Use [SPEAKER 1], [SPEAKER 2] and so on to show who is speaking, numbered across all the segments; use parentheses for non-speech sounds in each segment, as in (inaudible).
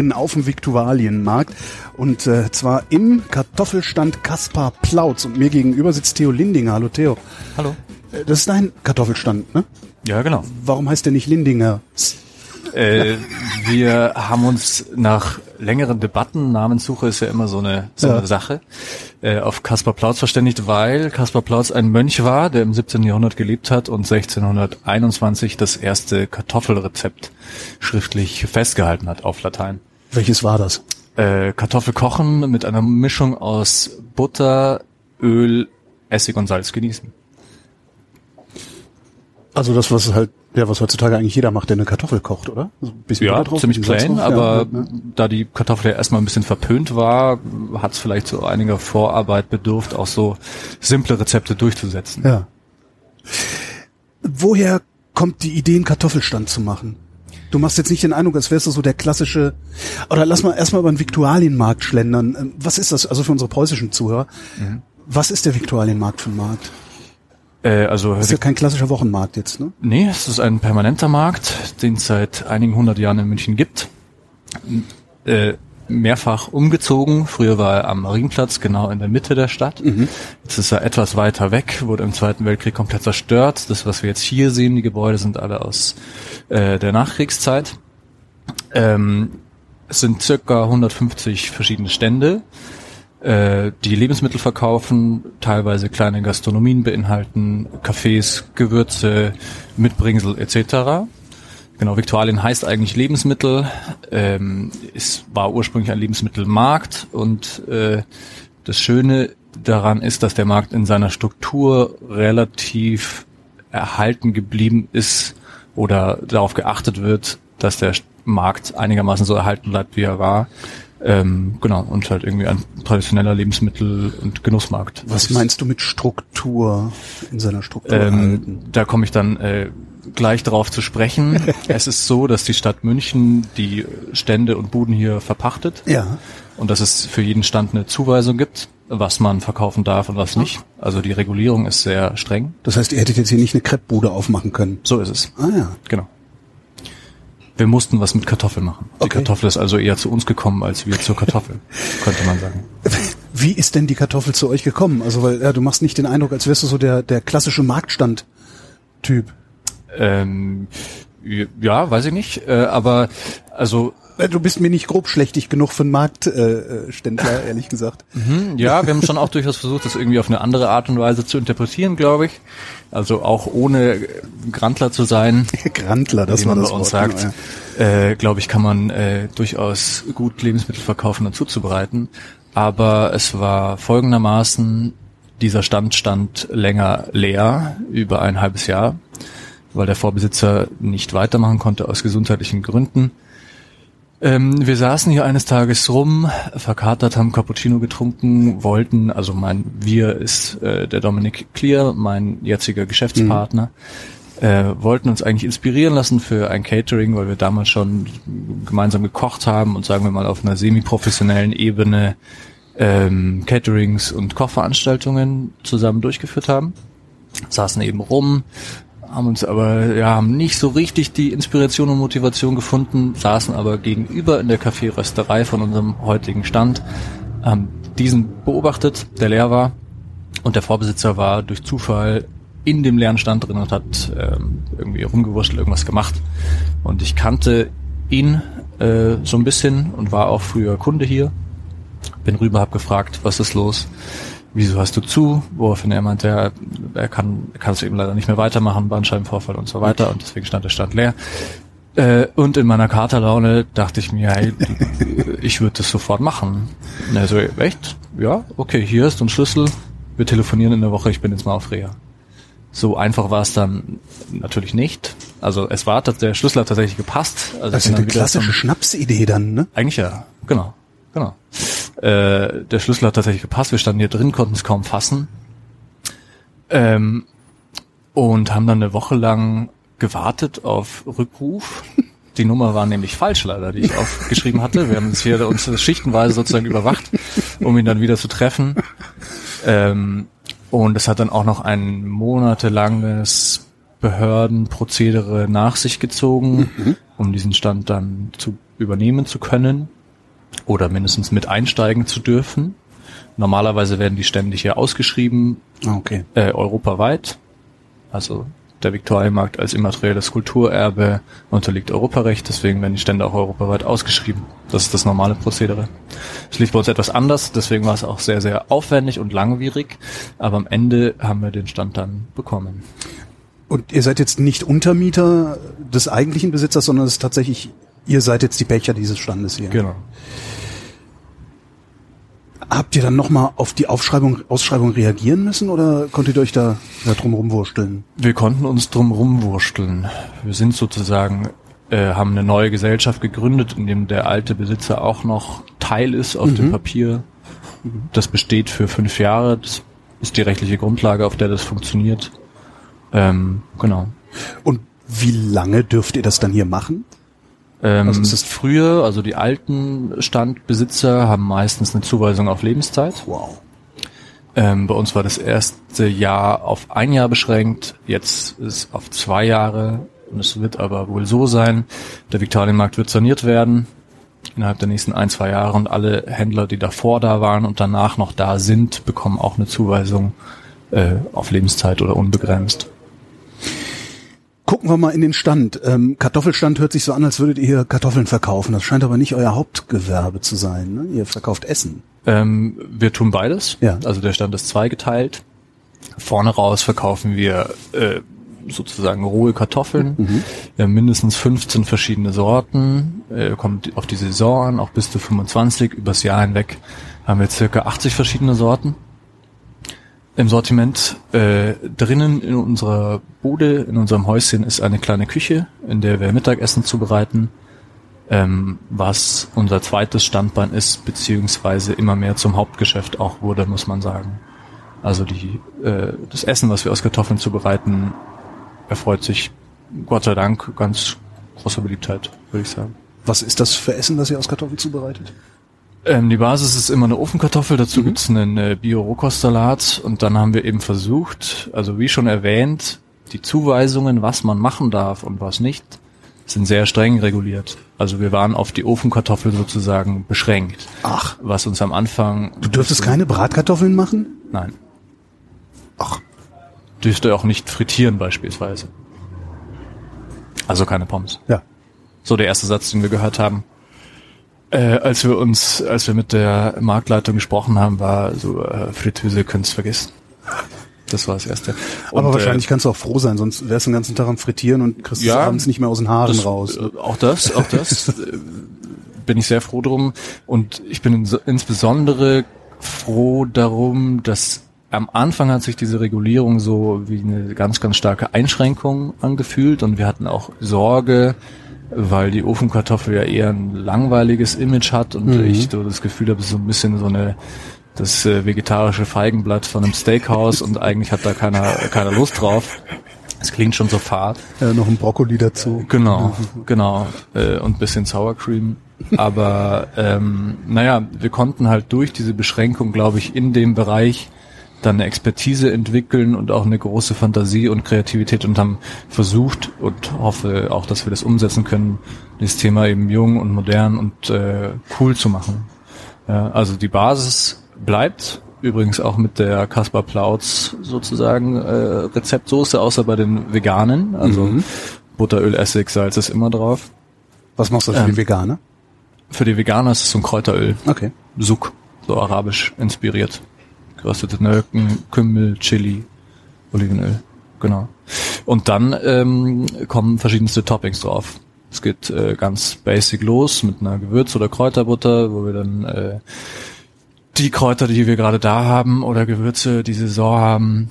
[SPEAKER 1] hock in München, mittendrin auf dem Viktualienmarkt. Und äh, zwar im Kartoffelstand Kaspar Plautz. Und mir gegenüber sitzt Theo Lindinger. Hallo Theo.
[SPEAKER 2] Hallo.
[SPEAKER 1] Äh, das ist dein Kartoffelstand, ne?
[SPEAKER 2] Ja, genau.
[SPEAKER 1] Warum heißt der nicht Lindinger?
[SPEAKER 2] Äh, wir haben uns nach längeren Debatten, Namenssuche ist ja immer so eine, so
[SPEAKER 1] Ja.
[SPEAKER 2] eine Sache, äh, auf Kaspar Plautz verständigt, weil Kaspar Plautz ein Mönch war, der im 17. Jahrhundert gelebt hat und 1621 das erste Kartoffelrezept schriftlich festgehalten hat auf Latein.
[SPEAKER 1] Welches war das?
[SPEAKER 2] Äh, Kartoffel kochen mit einer Mischung aus Butter, Öl, Essig und Salz genießen.
[SPEAKER 1] Also das, was halt, ja, was heutzutage eigentlich jeder macht, der eine Kartoffel kocht, oder? So ein bisschen
[SPEAKER 2] Ja,
[SPEAKER 1] drauf,
[SPEAKER 2] ziemlich plain,
[SPEAKER 1] drauf,
[SPEAKER 2] aber
[SPEAKER 1] ja, ja.
[SPEAKER 2] da die Kartoffel ja erstmal ein bisschen verpönt war, hat es vielleicht so einiger Vorarbeit bedurft, auch so simple Rezepte durchzusetzen.
[SPEAKER 1] Ja. Woher kommt die Idee, einen Kartoffelstand zu machen? Du machst jetzt nicht den Eindruck, als wärst du so der klassische, oder lass mal erstmal über den Viktualienmarkt schlendern. Was ist das, also für unsere preußischen Zuhörer,
[SPEAKER 2] Mhm.
[SPEAKER 1] was ist der Viktualienmarkt für ein Markt?
[SPEAKER 2] Äh, also
[SPEAKER 1] Das ist ja kein klassischer Wochenmarkt jetzt, ne?
[SPEAKER 2] nee, es ist ein permanenter Markt, den es seit einigen hundert Jahren in München gibt. Äh, mehrfach umgezogen. Früher war er am Marienplatz, genau in der Mitte der Stadt. Jetzt ist er etwas weiter weg, wurde im Zweiten Weltkrieg komplett zerstört. Das, was wir jetzt hier sehen, die Gebäude sind alle aus äh, der Nachkriegszeit. Ähm, es sind circa 150 verschiedene Stände, äh, die Lebensmittel verkaufen, teilweise kleine Gastronomien beinhalten, Cafés, Gewürze, Mitbringsel etc. Genau, Viktualien heißt eigentlich Lebensmittel. Ähm, es war ursprünglich ein Lebensmittelmarkt und äh, das Schöne daran ist, dass der Markt in seiner Struktur relativ erhalten geblieben ist oder darauf geachtet wird, dass der Markt einigermaßen so erhalten bleibt, wie er war. Ähm, genau, und halt irgendwie ein traditioneller Lebensmittel- und Genussmarkt.
[SPEAKER 1] Was meinst du mit Struktur in seiner Struktur
[SPEAKER 2] Ähm, da komme ich dann äh, gleich darauf zu sprechen. (laughs) es ist so, dass die Stadt München die Stände und Buden hier verpachtet
[SPEAKER 1] Ja.
[SPEAKER 2] und dass es für jeden Stand eine Zuweisung gibt, was man verkaufen darf und was nicht. Also die Regulierung ist sehr streng.
[SPEAKER 1] Das heißt, ihr hättet jetzt hier nicht eine Kreppbude aufmachen können.
[SPEAKER 2] So ist es.
[SPEAKER 1] Ah ja.
[SPEAKER 2] Genau. Wir mussten was mit Kartoffel machen. Die
[SPEAKER 1] Okay.
[SPEAKER 2] Kartoffel ist also eher zu uns gekommen als wir zur Kartoffel, (laughs) könnte man sagen.
[SPEAKER 1] Wie ist denn die Kartoffel zu euch gekommen? Also, weil ja, du machst nicht den Eindruck, als wärst du so der, der klassische Marktstand-Typ.
[SPEAKER 2] Ähm, ja, weiß ich nicht, äh, aber also
[SPEAKER 1] Äh, Du bist mir nicht grobschlächtig genug für einen Marktständler, äh, Ständler, (laughs) ehrlich gesagt.
[SPEAKER 2] Hm, Ja, wir haben schon auch durchaus versucht, das irgendwie auf eine andere Art und Weise zu interpretieren, glaube ich. Also auch ohne äh, Grantler zu sein, (laughs)
[SPEAKER 1] Grantler, das war
[SPEAKER 2] man
[SPEAKER 1] das
[SPEAKER 2] bei uns
[SPEAKER 1] Wort.
[SPEAKER 2] sagt,
[SPEAKER 1] genau,
[SPEAKER 2] äh, glaube ich, kann man äh, durchaus gut Lebensmittel verkaufen und zuzubereiten. Aber es war folgendermaßen, dieser Stand stand länger leer, über ein halbes Jahr, weil der Vorbesitzer nicht weitermachen konnte aus gesundheitlichen Gründen. Ähm, wir saßen hier eines Tages rum, verkatert, haben Cappuccino getrunken, wollten, also mein, wir ist äh, der Dominik Clear, mein jetziger Geschäftspartner, äh, wollten uns eigentlich inspirieren lassen für ein Catering, weil wir damals schon gemeinsam gekocht haben und sagen wir mal auf einer semi-professionellen Ebene ähm, Caterings und Kochveranstaltungen zusammen durchgeführt haben. Saßen eben rum, haben uns aber ja haben nicht so richtig die Inspiration und Motivation gefunden, saßen aber gegenüber in der Kaffeerösterei von unserem heutigen Stand, haben diesen beobachtet, der leer war und der Vorbesitzer war durch Zufall in dem leeren Stand drin und hat ähm, irgendwie rumgewurschtelt, irgendwas gemacht. Und ich kannte ihn äh, so ein bisschen und war auch früher Kunde hier. Bin rüber, hab gefragt, was ist los? Wieso hast du zu? Woraufhin er meinte, er, er kann, er kann es eben leider nicht mehr weitermachen, Bandscheibenvorfall und so weiter. Und deswegen stand der Stand leer. Äh, und in meiner Katerlaune dachte ich mir, hey, (laughs) ich würde das sofort machen. Und er so, echt? Ja, okay, hier ist ein Schlüssel. Wir telefonieren in der Woche, ich bin jetzt mal auf Reha. So einfach war es dann natürlich nicht. Also es war, der Schlüssel hat tatsächlich gepasst. Also
[SPEAKER 1] Das
[SPEAKER 2] ich
[SPEAKER 1] ist eine klassische Schnapsidee dann, ne?
[SPEAKER 2] eigentlich ja, genau. Äh, der Schlüssel hat tatsächlich gepasst. Wir standen hier drin, konnten es kaum fassen. Ähm, und haben dann eine Woche lang gewartet auf Rückruf. (laughs) Die Nummer war nämlich falsch leider, die ich aufgeschrieben hatte. Wir haben uns hier uns schichtenweise sozusagen überwacht, um ihn dann wieder zu treffen. Ähm, und es hat dann auch noch ein monatelanges Behördenprozedere nach sich gezogen, um diesen Stand dann zu übernehmen zu können oder mindestens mit einsteigen zu dürfen. Normalerweise werden die Stände hier ausgeschrieben,
[SPEAKER 1] Ah, Okay.
[SPEAKER 2] äh, europaweit. Also der Viktualienmarkt als immaterielles Kulturerbe unterliegt Europarecht, deswegen werden die Stände auch europaweit ausgeschrieben. Das ist das normale Prozedere. Es lief bei uns etwas anders, deswegen war es auch sehr, sehr aufwendig und langwierig, aber am Ende haben wir den Stand dann bekommen.
[SPEAKER 1] Und ihr seid jetzt nicht Untermieter des eigentlichen Besitzers, sondern es ist tatsächlich, ihr seid jetzt die Pächter dieses Standes hier.
[SPEAKER 2] Genau.
[SPEAKER 1] Habt ihr dann nochmal auf die Aufschreibung, Ausschreibung reagieren müssen oder konntet ihr euch da, da drum rumwursteln?
[SPEAKER 2] Wir konnten uns drum rumwursteln. Wir sind sozusagen, äh, haben eine neue Gesellschaft gegründet, in dem der alte Besitzer auch noch Teil ist auf dem Papier. Das besteht für fünf Jahre. Das ist die rechtliche Grundlage, auf der das funktioniert. Ähm, genau.
[SPEAKER 1] Und wie lange dürft ihr das dann hier machen?
[SPEAKER 2] Ähm,
[SPEAKER 1] Also ist es-
[SPEAKER 2] früher, also die alten Standbesitzer haben meistens eine Zuweisung auf Lebenszeit.
[SPEAKER 1] Wow.
[SPEAKER 2] Ähm, bei uns war das erste Jahr auf ein Jahr beschränkt, jetzt ist auf zwei Jahre und es wird aber wohl so sein, der Viktualienmarkt wird saniert werden innerhalb der nächsten ein, zwei Jahre und alle Händler, die davor da waren und danach noch da sind, bekommen auch eine Zuweisung äh, auf Lebenszeit oder unbegrenzt.
[SPEAKER 1] Gucken wir mal in den Stand. Ähm, Kartoffelstand hört sich so an, als würdet ihr hier Kartoffeln verkaufen. Das scheint aber nicht euer Hauptgewerbe zu sein. Ne? Ihr verkauft Essen.
[SPEAKER 2] Ähm, wir tun beides.
[SPEAKER 1] Ja.
[SPEAKER 2] Also der Stand ist zweigeteilt. Vorne raus verkaufen wir äh, sozusagen rohe Kartoffeln. Wir haben mindestens 15 verschiedene Sorten. Äh, kommt auf die Saison an, auch bis zu 25. Übers Jahr hinweg haben wir circa 80 verschiedene Sorten. Im Sortiment äh, drinnen in unserer Bude, in unserem Häuschen ist eine kleine Küche, in der wir Mittagessen zubereiten ähm, was unser zweites Standbein ist, beziehungsweise immer mehr zum Hauptgeschäft auch wurde, muss man sagen. Also die, äh, das Essen, was wir aus Kartoffeln zubereiten, erfreut sich Gott sei Dank ganz großer Beliebtheit, würde ich sagen.
[SPEAKER 1] Was ist das für Essen, das ihr aus Kartoffeln zubereitet?
[SPEAKER 2] Ähm, die Basis ist immer eine Ofenkartoffel, dazu gibt's einen äh, Bio-Rohkostsalat und dann haben wir eben versucht, also wie schon erwähnt, die Zuweisungen, was man machen darf und was nicht, sind sehr streng reguliert. Also wir waren auf die Ofenkartoffel sozusagen beschränkt.
[SPEAKER 1] Ach.
[SPEAKER 2] Was uns am Anfang...
[SPEAKER 1] Du dürftest keine Bratkartoffeln machen?
[SPEAKER 2] Nein.
[SPEAKER 1] Ach.
[SPEAKER 2] Dürfte auch nicht frittieren beispielsweise. Also keine Pommes.
[SPEAKER 1] Ja.
[SPEAKER 2] So der erste Satz, den wir gehört haben. Äh, als wir uns, als wir mit der Marktleitung gesprochen haben, war so äh, Fritteuse könnt's vergessen. Das war das erste.
[SPEAKER 1] Aber
[SPEAKER 2] Und,
[SPEAKER 1] wahrscheinlich kannst du auch froh sein, sonst wärst du den ganzen Tag am Frittieren und kriegst
[SPEAKER 2] Ja,
[SPEAKER 1] abends nicht mehr aus den Haaren
[SPEAKER 2] das,
[SPEAKER 1] raus.
[SPEAKER 2] äh, Auch das, auch das (laughs) äh, bin ich sehr froh drum. Und ich bin ins- insbesondere froh darum, dass am Anfang hat sich diese Regulierung so wie eine ganz, ganz starke Einschränkung angefühlt und wir hatten auch Sorge, weil die Ofenkartoffel ja eher ein langweiliges Image hat und
[SPEAKER 1] Mhm.
[SPEAKER 2] ich so das Gefühl habe, so ein bisschen so eine das äh, vegetarische Feigenblatt von einem Steakhouse und eigentlich hat da keiner keiner Lust drauf. Es klingt schon so fad.
[SPEAKER 1] Ja, noch ein Brokkoli dazu.
[SPEAKER 2] Genau, genau. Äh, und bisschen Sour Cream. Aber ähm, naja, wir konnten halt durch diese Beschränkung, glaube ich, in dem Bereich dann eine Expertise entwickeln und auch eine große Fantasie und Kreativität und haben versucht und hoffe auch, dass wir das umsetzen können, das Thema eben jung und modern und äh, cool zu machen. Ja, also die Basis bleibt übrigens auch mit der Kaspar Plautz sozusagen äh, Rezeptsoße, außer bei den Veganen. Also Butter, Öl, Essig, Salz ist immer drauf.
[SPEAKER 1] Was machst du für
[SPEAKER 2] Ähm.
[SPEAKER 1] die Veganer?
[SPEAKER 2] Für die Veganer ist es so ein Kräuteröl.
[SPEAKER 1] Okay.
[SPEAKER 2] Suk, so arabisch inspiriert. Geröstete Nelken, Kümmel, Chili, Olivenöl. Genau. Und dann ähm, kommen verschiedenste Toppings drauf. Es geht äh, ganz basic los mit einer Gewürz- oder Kräuterbutter, wo wir dann äh, die Kräuter, die wir gerade da haben oder Gewürze, die Saison haben,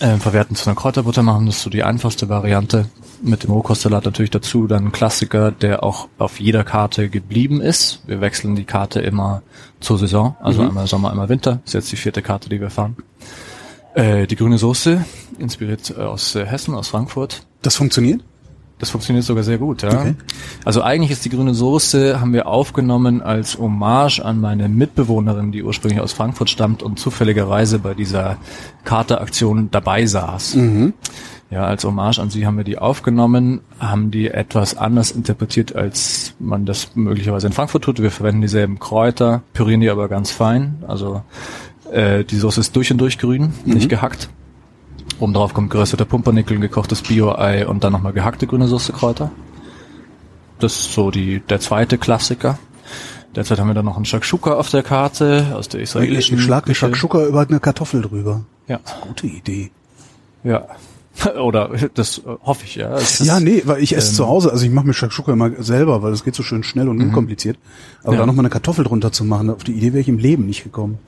[SPEAKER 2] äh, verwerten zu einer Kräuterbutter machen. Das ist so die einfachste Variante. Mit dem Rohkostsalat natürlich dazu. Dann ein Klassiker, der auch auf jeder Karte geblieben ist. Wir wechseln die Karte immer zur Saison. Also einmal Sommer, einmal Winter. Ist jetzt die vierte Karte, die wir fahren. Äh, die grüne Soße, inspiriert äh, aus äh, Hessen, aus Frankfurt.
[SPEAKER 1] Das funktioniert?
[SPEAKER 2] Das funktioniert sogar sehr gut, ja.
[SPEAKER 1] Okay.
[SPEAKER 2] Also eigentlich ist die grüne Soße, haben wir aufgenommen als Hommage an meine Mitbewohnerin, die ursprünglich aus Frankfurt stammt und zufälligerweise bei dieser Karte-Aktion dabei saß. Ja, als Hommage an sie haben wir die aufgenommen, haben die etwas anders interpretiert, als man das möglicherweise in Frankfurt tut. Wir verwenden dieselben Kräuter, pürieren die aber ganz fein. Also äh, die Soße ist durch und durch grün,
[SPEAKER 1] Mhm.
[SPEAKER 2] nicht gehackt. Oben drauf kommt gerösteter Pumpernickel, gekochtes Bio-Ei und dann nochmal gehackte grüne Soße-Kräuter. Das ist so die, der zweite Klassiker. Derzeit haben wir dann noch einen Shakshuka auf der Karte aus der israelischen
[SPEAKER 1] Ich schlag die
[SPEAKER 2] Küche.
[SPEAKER 1] Shakshuka über eine Kartoffel drüber.
[SPEAKER 2] Ja,
[SPEAKER 1] Gute Idee.
[SPEAKER 2] ja. (laughs) Oder das äh, hoffe ich, ja. Es ist-
[SPEAKER 1] Ja, nee, weil ich esse
[SPEAKER 2] ähm,
[SPEAKER 1] zu Hause, also ich mache mir Shakshuka immer selber, weil das geht so schön schnell und unkompliziert. Aber
[SPEAKER 2] Ja.
[SPEAKER 1] da noch mal eine Kartoffel drunter zu machen, auf die Idee wäre ich im Leben nicht gekommen.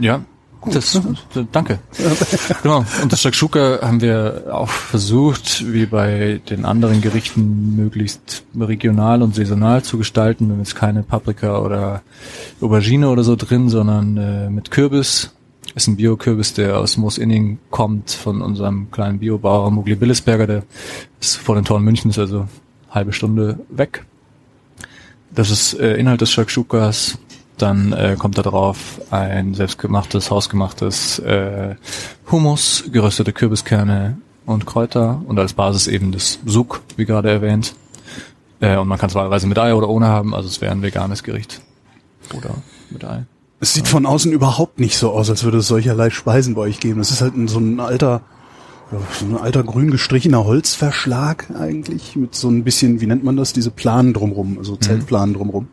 [SPEAKER 2] Ja, das, d- danke. (laughs) genau. Und das Shakshuka haben wir auch versucht, wie bei den anderen Gerichten möglichst regional und saisonal zu gestalten. Wir haben jetzt keine Paprika oder Aubergine oder so drin, sondern äh, mit Kürbis. Ist ein Bio-Kürbis, der aus Moosinning kommt, von unserem kleinen Biobauer Mugli Billesberger, der ist vor den Toren Münchens, also halbe Stunde weg. Das ist äh, Inhalt des Shakshukas. Dann äh, kommt da drauf ein selbstgemachtes, hausgemachtes äh, Hummus, geröstete Kürbiskerne und Kräuter und als Basis eben das Suk, wie gerade erwähnt. Äh, und man kann es wahlweise mit Ei oder ohne haben, also es wäre ein veganes Gericht. Oder mit Ei.
[SPEAKER 1] Es sieht von außen überhaupt nicht so aus, als würde es solcherlei Speisen bei euch geben. Das ist halt so ein alter, so ein alter grün gestrichener Holzverschlag eigentlich, mit so ein bisschen, wie nennt man das, diese Planen drumrum, also Zeltplanen drumrum.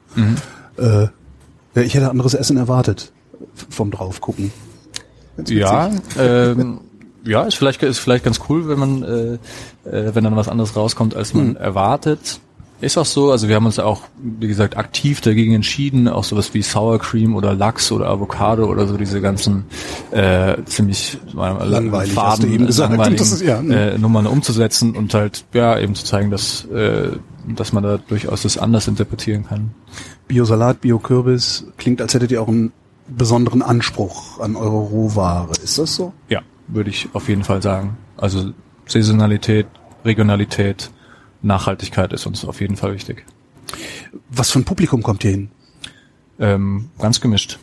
[SPEAKER 1] Äh, ja, ich hätte anderes Essen erwartet vom draufgucken.
[SPEAKER 2] Ja, ähm, ja, ist vielleicht ist vielleicht ganz cool, wenn man äh, äh, wenn dann was anderes rauskommt, als man erwartet. Ist auch so, also wir haben uns auch, wie gesagt, aktiv dagegen entschieden, auch sowas wie Sour Cream oder Lachs oder Avocado oder so diese ganzen äh, ziemlich äh,
[SPEAKER 1] Langweilig,
[SPEAKER 2] faden,
[SPEAKER 1] hast du eben gesagt. Das ist- ja, ne.
[SPEAKER 2] äh, Nummern umzusetzen und halt ja eben zu zeigen, dass äh, dass man da durchaus das anders interpretieren kann.
[SPEAKER 1] Biosalat, Biokürbis, klingt, als hättet ihr auch einen besonderen Anspruch an eure Rohware. Ist das so?
[SPEAKER 2] Ja, würde ich auf jeden Fall sagen. Also Saisonalität, Regionalität, Nachhaltigkeit ist uns auf jeden Fall wichtig.
[SPEAKER 1] Was für ein Publikum kommt hier hin?
[SPEAKER 2] Ähm, ganz gemischt.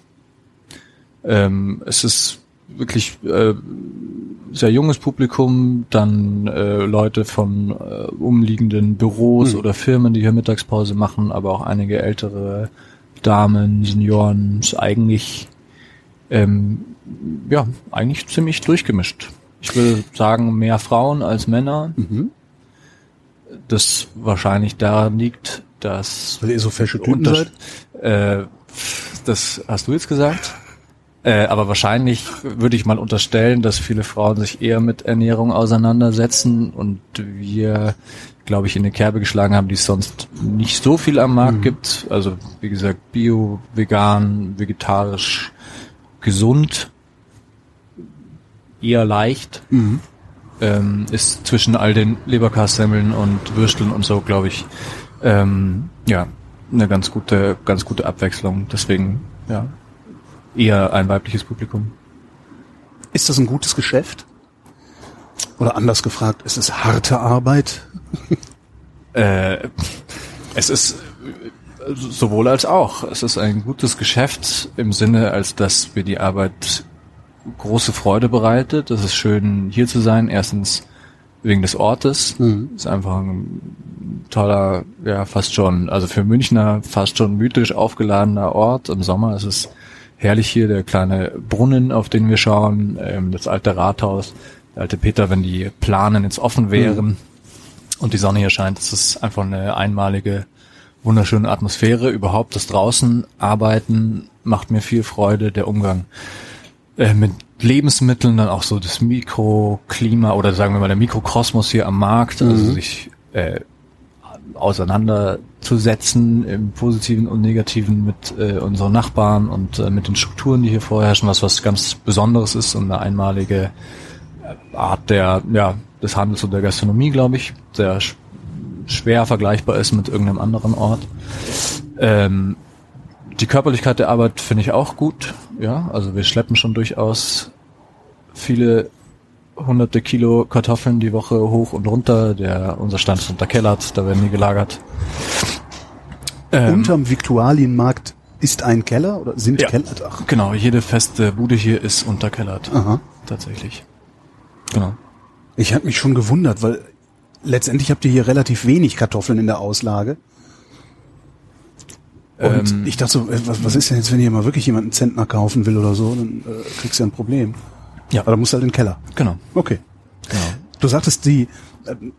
[SPEAKER 2] Ähm, es ist wirklich äh, sehr junges Publikum, dann äh, Leute von äh, umliegenden Büros oder Firmen, die hier Mittagspause machen, aber auch einige ältere Damen, Senioren, ist eigentlich ähm, ja eigentlich ziemlich durchgemischt. Ich würde sagen mehr Frauen als Männer. Das wahrscheinlich daran liegt, dass
[SPEAKER 1] Weil ihr so fesche Typen seid?
[SPEAKER 2] äh, das hast du jetzt gesagt. Äh, aber wahrscheinlich würde ich mal unterstellen, dass viele Frauen sich eher mit Ernährung auseinandersetzen und wir, glaube ich, in eine Kerbe geschlagen haben, die es sonst nicht so viel am Markt gibt. Also wie gesagt, bio, vegan, vegetarisch, gesund, eher leicht. Ähm, ist zwischen all den Leberkassemmeln und Würsteln und so, glaube ich, ähm, ja, eine ganz gute, ganz gute Abwechslung. Deswegen, ja, eher ein weibliches Publikum.
[SPEAKER 1] Ist das ein gutes Geschäft? Oder anders gefragt, ist es harte Arbeit?
[SPEAKER 2] Äh, es ist äh, sowohl als auch. Es ist ein gutes Geschäft im Sinne, als dass wir die Arbeit große Freude bereitet. Es ist schön, hier zu sein. Erstens wegen des Ortes. Ist einfach ein toller, ja, fast schon, also für Münchner fast schon mythisch aufgeladener Ort. Im Sommer ist es herrlich hier, der kleine Brunnen, auf den wir schauen, ähm, das alte Rathaus, der alte Peter, wenn die Planen jetzt offen wären und die Sonne hier scheint, ist es einfach eine einmalige, wunderschöne Atmosphäre. Überhaupt das draußen arbeiten macht mir viel Freude, der Umgang äh, mit Lebensmitteln, dann auch so das Mikroklima oder sagen wir mal der Mikrokosmos hier am Markt, also sich äh, auseinanderzusetzen im Positiven und Negativen mit äh, unseren Nachbarn und äh, mit den Strukturen, die hier vorherrschen, was was ganz Besonderes ist und eine einmalige äh, Art der ja des Handels und der Gastronomie, glaube ich, sehr sch schwer vergleichbar ist mit irgendeinem anderen Ort. Ähm, die Körperlichkeit der Arbeit finde ich auch gut. Ja, also wir schleppen schon durchaus viele hunderte Kilo Kartoffeln die Woche hoch und runter. Der, unser Stand ist unterkellert, da werden die gelagert. Ähm,
[SPEAKER 1] Unterm Viktualienmarkt ist ein Keller oder sind
[SPEAKER 2] Ja.
[SPEAKER 1] Keller? Ach,
[SPEAKER 2] genau, jede feste Bude hier ist unterkellert.
[SPEAKER 1] aha.
[SPEAKER 2] Tatsächlich. Genau.
[SPEAKER 1] Ich habe mich schon gewundert, weil letztendlich habt ihr hier relativ wenig Kartoffeln in der Auslage. Und
[SPEAKER 2] Ähm.
[SPEAKER 1] ich dachte so, äh, was, was ist denn jetzt, wenn hier mal wirklich jemand einen Zentner kaufen will oder so, dann äh, kriegst du ja ein Problem.
[SPEAKER 2] Ja.
[SPEAKER 1] Aber da musst du halt in den Keller.
[SPEAKER 2] Genau.
[SPEAKER 1] Okay.
[SPEAKER 2] genau.
[SPEAKER 1] Du sagtest, die, ähm,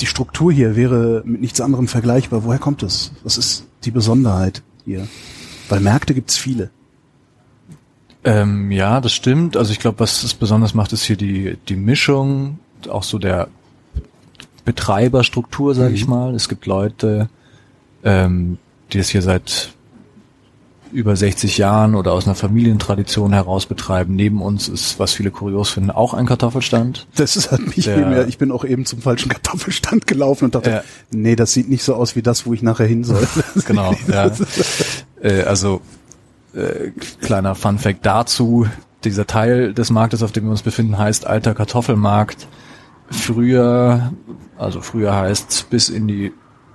[SPEAKER 1] die Struktur hier wäre mit nichts anderem vergleichbar. Woher kommt es? Was ist die Besonderheit hier? Weil Märkte gibt's viele.
[SPEAKER 2] Ähm, ja, das stimmt. Also ich glaube, was es besonders macht, ist hier die, die Mischung, auch so der Betreiberstruktur, sage ich mal. Es gibt Leute, ähm, die es hier seit über 60 Jahren oder aus einer Familientradition heraus betreiben. Neben uns ist, was viele kurios finden, auch ein Kartoffelstand.
[SPEAKER 1] Das ist halt mich
[SPEAKER 2] Der-
[SPEAKER 1] viel mehr. Ich bin auch eben zum falschen Kartoffelstand gelaufen und dachte,
[SPEAKER 2] Ja.
[SPEAKER 1] nee, das sieht nicht so aus wie das, wo ich nachher hin soll. (laughs)
[SPEAKER 2] Genau, ja. äh, also äh, kleiner Fun Fact dazu. Dieser Teil des Marktes, auf dem wir uns befinden, heißt Alter Kartoffelmarkt. Früher, also früher heißt bis in die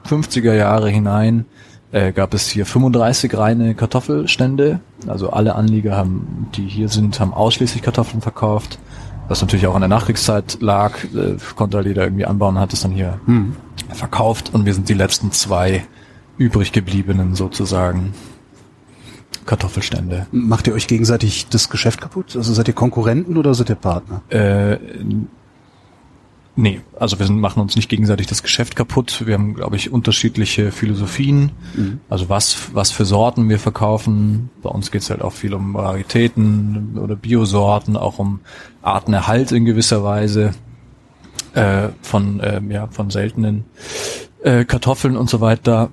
[SPEAKER 2] 50er Jahre hinein, äh, gab es hier 35 reine Kartoffelstände. Also alle Anlieger haben, die hier sind, haben ausschließlich Kartoffeln verkauft. Was natürlich auch an der Nachkriegszeit lag, äh, konnte halt jeder irgendwie anbauen, hat es dann hier verkauft und wir sind die letzten zwei übrig gebliebenen sozusagen Kartoffelstände.
[SPEAKER 1] Macht ihr euch gegenseitig das Geschäft kaputt? Also seid ihr Konkurrenten oder seid ihr Partner?
[SPEAKER 2] Äh, nee, also wir sind, machen uns nicht gegenseitig das Geschäft kaputt. Wir haben, glaube ich, unterschiedliche Philosophien. Also was, was für Sorten wir verkaufen. Bei uns geht es halt auch viel um Raritäten oder Biosorten, auch um Artenerhalt in gewisser Weise äh, von, ähm, ja, von seltenen äh, Kartoffeln und so weiter.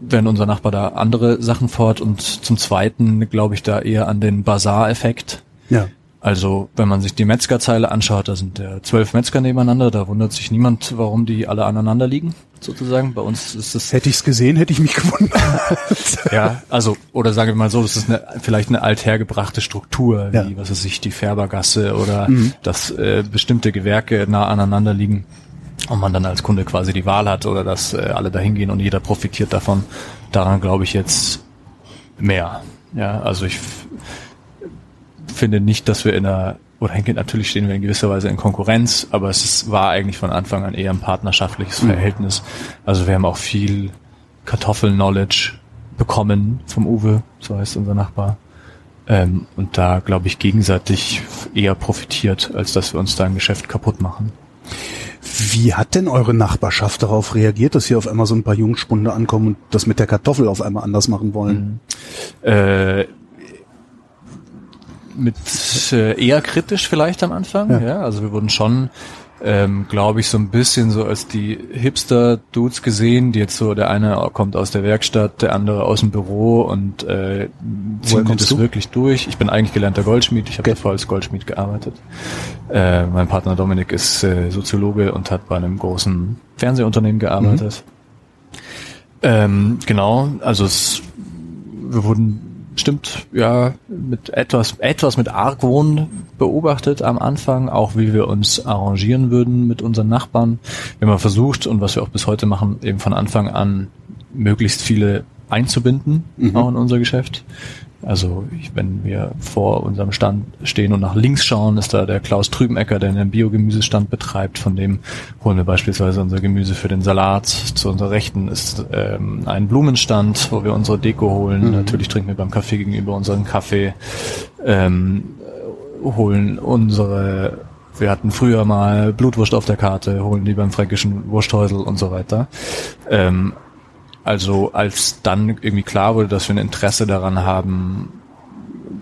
[SPEAKER 2] Während unser Nachbar da andere Sachen fort und zum Zweiten glaube ich da eher an den Bazar-Effekt.
[SPEAKER 1] Ja.
[SPEAKER 2] Also, wenn man sich die Metzgerzeile anschaut, da sind ja zwölf Metzger nebeneinander, da wundert sich niemand, warum die alle aneinander liegen, sozusagen. Bei uns ist es,
[SPEAKER 1] Hätte ich's gesehen, hätte ich mich gewundert. (laughs)
[SPEAKER 2] ja, also, oder sagen wir mal so, das ist eine, vielleicht eine althergebrachte Struktur, wie,
[SPEAKER 1] Ja.
[SPEAKER 2] was weiß ich, die Färbergasse oder dass äh, bestimmte Gewerke nah aneinander liegen und man dann als Kunde quasi die Wahl hat oder dass äh, alle dahin gehen und jeder profitiert davon. Daran glaube ich jetzt mehr. Ja, also ich finde nicht, dass wir in einer, oder natürlich stehen wir in gewisser Weise in Konkurrenz, aber es ist, war eigentlich von Anfang an eher ein partnerschaftliches Verhältnis. Also wir haben auch viel Kartoffel-Knowledge bekommen vom Uwe, so heißt unser Nachbar. Ähm, und da, glaube ich, gegenseitig eher profitiert, als dass wir uns da ein Geschäft kaputt machen.
[SPEAKER 1] Wie hat denn eure Nachbarschaft darauf reagiert, dass hier auf einmal so ein paar Jungspunde ankommen und das mit der Kartoffel auf einmal anders machen wollen?
[SPEAKER 2] Äh, mit äh, eher kritisch vielleicht am Anfang.
[SPEAKER 1] Ja.
[SPEAKER 2] Ja, also wir wurden schon, ähm, glaube ich, so ein bisschen so als die Hipster-Dudes gesehen, die jetzt so, der eine kommt aus der Werkstatt, der andere aus dem Büro und äh, ziehen das
[SPEAKER 1] du?
[SPEAKER 2] wirklich durch. Ich bin eigentlich gelernter Goldschmied, ich habe
[SPEAKER 1] Okay.
[SPEAKER 2] davor als Goldschmied gearbeitet. Äh, mein Partner Dominik ist äh, Soziologe und hat bei einem großen Fernsehunternehmen gearbeitet. Ähm, genau, also es, wir wurden stimmt ja mit etwas etwas mit Argwohn beobachtet am Anfang, auch wie wir uns arrangieren würden mit unseren Nachbarn. Wir haben mal versucht und was wir auch bis heute machen, eben von Anfang an möglichst viele einzubinden, auch in unser Geschäft. Also ich, wenn wir vor unserem Stand stehen und nach links schauen, ist da der Klaus Trübenecker, der einen Biogemüsestand betreibt. Von dem holen wir beispielsweise unser Gemüse für den Salat. Zu unserer Rechten ist ähm, ein Blumenstand, wo wir unsere Deko holen. Natürlich trinken wir beim Kaffee gegenüber unseren Kaffee. Ähm, holen unsere, wir hatten früher mal Blutwurst auf der Karte, holen die beim fränkischen Wursthäusel und so weiter. Ähm, also als dann irgendwie klar wurde, dass wir ein Interesse daran haben,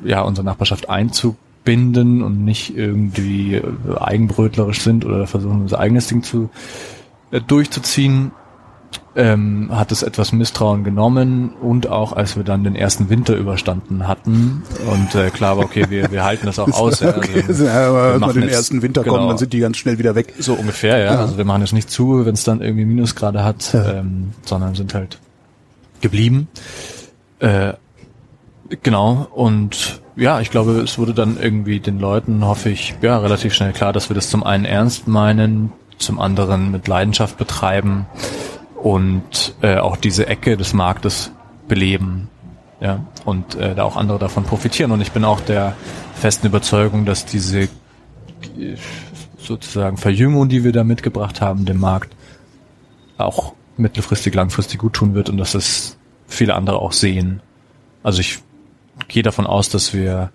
[SPEAKER 2] ja, unsere Nachbarschaft einzubinden und nicht irgendwie eigenbrötlerisch sind oder versuchen, unser eigenes Ding zu äh, durchzuziehen, ähm, hat es etwas Misstrauen genommen und auch als wir dann den ersten Winter überstanden hatten und äh, klar war, okay, wir, wir halten das auch (laughs) aus. ja,
[SPEAKER 1] Okay,
[SPEAKER 2] also,
[SPEAKER 1] ja, aber
[SPEAKER 2] wir
[SPEAKER 1] wenn wir den
[SPEAKER 2] jetzt-
[SPEAKER 1] ersten Winter
[SPEAKER 2] genau.
[SPEAKER 1] kommen, dann sind die ganz schnell wieder weg.
[SPEAKER 2] So ungefähr, ja.
[SPEAKER 1] Ja.
[SPEAKER 2] Also wir machen es nicht zu, wenn es dann irgendwie Minusgrade hat, ähm, sondern sind halt geblieben. Äh, genau. Und ja, ich glaube, es wurde dann irgendwie den Leuten, hoffe ich, ja, relativ schnell klar, dass wir das zum einen ernst meinen, zum anderen mit Leidenschaft betreiben und äh, auch diese Ecke des Marktes beleben. Ja, und äh, da auch andere davon profitieren. Und ich bin auch der festen Überzeugung, dass diese sozusagen Verjüngung, die wir da mitgebracht haben, dem Markt auch mittelfristig, langfristig gut tun wird und dass es viele andere auch sehen. Also ich gehe davon aus, dass wir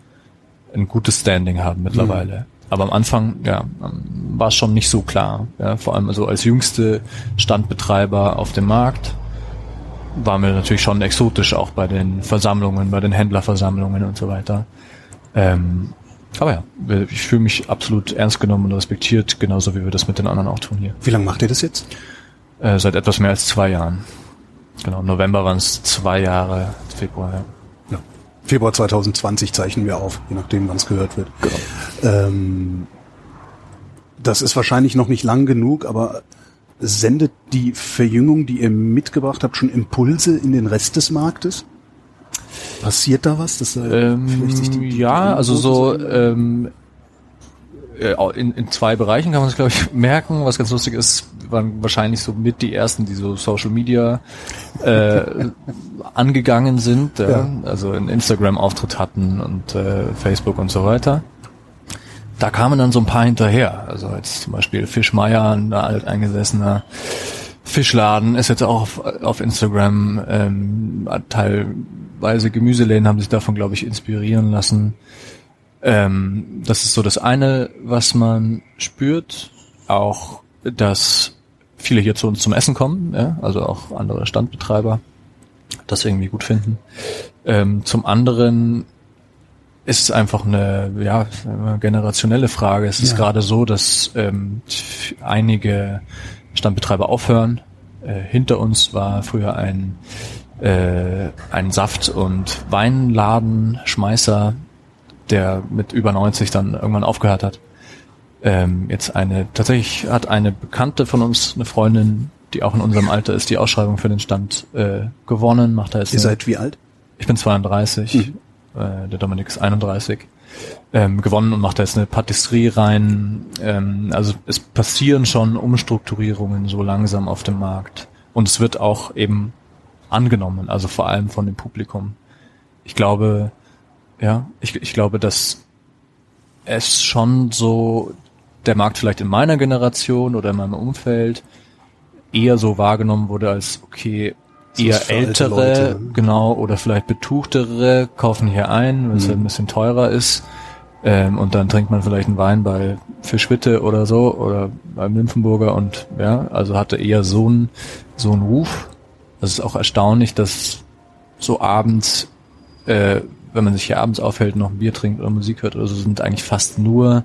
[SPEAKER 2] ein gutes Standing haben mittlerweile. Mhm. Aber am Anfang, ja, war es schon nicht so klar. Ja, vor allem also als jüngste Standbetreiber auf dem Markt waren wir natürlich schon exotisch auch bei den Versammlungen, bei den Händlerversammlungen und so weiter. Ähm, aber ja, ich fühle mich absolut ernst genommen und respektiert, genauso wie wir das mit den anderen auch tun hier.
[SPEAKER 1] Wie lange macht ihr das jetzt?
[SPEAKER 2] Äh, seit etwas mehr als zwei Jahren. Genau, im November waren es zwei Jahre, Februar, ja.
[SPEAKER 1] Februar 2020 zeichnen wir auf, je nachdem, wann es gehört wird.
[SPEAKER 2] Genau.
[SPEAKER 1] Ähm, das ist wahrscheinlich noch nicht lang genug, aber sendet die Verjüngung, die ihr mitgebracht habt, schon Impulse in den Rest des Marktes? Passiert da was?
[SPEAKER 2] Dass, ähm, die, die ja, also so ähm, äh, in, in zwei Bereichen kann man es glaube ich merken. Was ganz lustig ist, waren wahrscheinlich so mit die ersten, die so Social Media äh, (laughs) angegangen sind, äh, ja. also einen Instagram-Auftritt hatten und äh, Facebook und so weiter da kamen dann so ein paar hinterher. Also jetzt zum Beispiel Fischmeier, ein alteingesessener Fischladen, ist jetzt auch auf, auf Instagram. Ähm, teilweise Gemüseläden haben sich davon, glaube ich, inspirieren lassen. Ähm, das ist so das eine, was man spürt. Auch, dass viele hier zu uns zum Essen kommen, ja? also auch andere Standbetreiber das irgendwie gut finden. Ähm, zum anderen ist es einfach eine ja, generationelle Frage. Es ist ja. gerade so, dass ähm, einige Standbetreiber aufhören. Äh, hinter uns war früher ein, äh, ein Saft- und Weinladen, Schmeißer, der mit über 90 dann irgendwann aufgehört hat. Ähm, jetzt eine, tatsächlich hat eine Bekannte von uns, eine Freundin, die auch in unserem Alter ist, die Ausschreibung für den Stand äh, gewonnen. Macht da jetzt
[SPEAKER 1] Ihr seid wie alt?
[SPEAKER 2] Ich bin 32. Mhm äh, der Dominik ist 31, ähm, gewonnen und macht da jetzt eine Patisserie rein. Ähm, also es passieren schon Umstrukturierungen so langsam auf dem Markt. Und es wird auch eben angenommen, also vor allem von dem Publikum. Ich glaube, ja, ich, ich glaube, dass es schon so der Markt vielleicht in meiner Generation oder in meinem Umfeld eher so wahrgenommen wurde als, okay, eher ältere, Leute, ne? genau, oder vielleicht betuchtere kaufen hier ein, weil es mhm. ein bisschen teurer ist. Ähm, und dann trinkt man vielleicht einen Wein bei Fischwitte oder so oder beim Nymphenburger und ja, also hatte eher so einen so einen Ruf. Das ist auch erstaunlich, dass so abends, äh, wenn man sich hier abends aufhält, noch ein Bier trinkt oder Musik hört oder so, sind eigentlich fast nur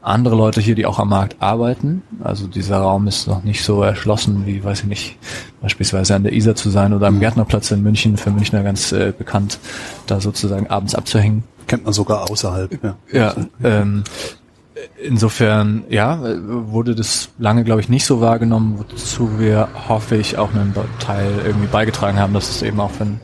[SPEAKER 2] andere Leute hier, die auch am Markt arbeiten. Also dieser Raum ist noch nicht so erschlossen wie, weiß ich nicht, beispielsweise an der Isar zu sein oder am mhm. Gärtnerplatz in München, für Münchner ganz äh, bekannt, da sozusagen abends abzuhängen.
[SPEAKER 1] Kennt man sogar außerhalb,
[SPEAKER 2] ja. Ja, ähm, insofern, ja, wurde das lange, glaube ich, nicht so wahrgenommen, wozu wir, hoffe ich, auch einen Teil irgendwie beigetragen haben, dass es eben auch für ein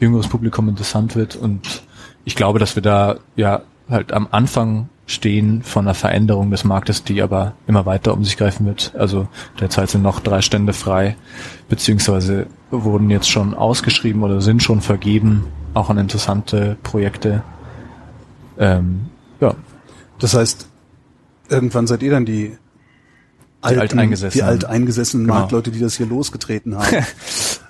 [SPEAKER 2] jüngeres Publikum interessant wird und ich glaube, dass wir da ja halt am Anfang stehen von einer Veränderung des Marktes, die aber immer weiter um sich greifen wird. Also derzeit sind noch drei Stände frei, beziehungsweise wurden jetzt schon ausgeschrieben oder sind schon vergeben, auch an interessante Projekte. Ähm, ja.
[SPEAKER 1] Das heißt, irgendwann seid ihr dann die
[SPEAKER 2] alten, die alteingesessenen,
[SPEAKER 1] die alteingesessenen genau. Marktleute, die das hier losgetreten haben. (laughs)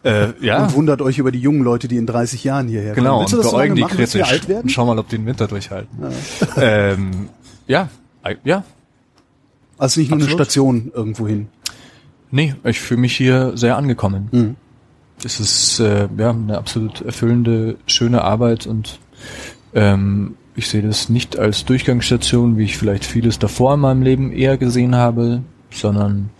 [SPEAKER 2] äh, ja.
[SPEAKER 1] Und wundert euch über die jungen Leute, die in 30 Jahren hierher
[SPEAKER 2] genau, kommen. Genau, und beäugen die machen, kritisch. Alt werden? Schau mal, ob die den Winter durchhalten. Ja, ähm, ja. ja.
[SPEAKER 1] Also nicht nur Absolut. eine Station irgendwo hin.
[SPEAKER 2] Nee, ich fühle mich hier sehr angekommen. Mhm. Es ist äh, ja eine absolut erfüllende, schöne Arbeit und ähm, ich sehe das nicht als Durchgangsstation, wie ich vielleicht vieles davor in meinem Leben eher gesehen habe, sondern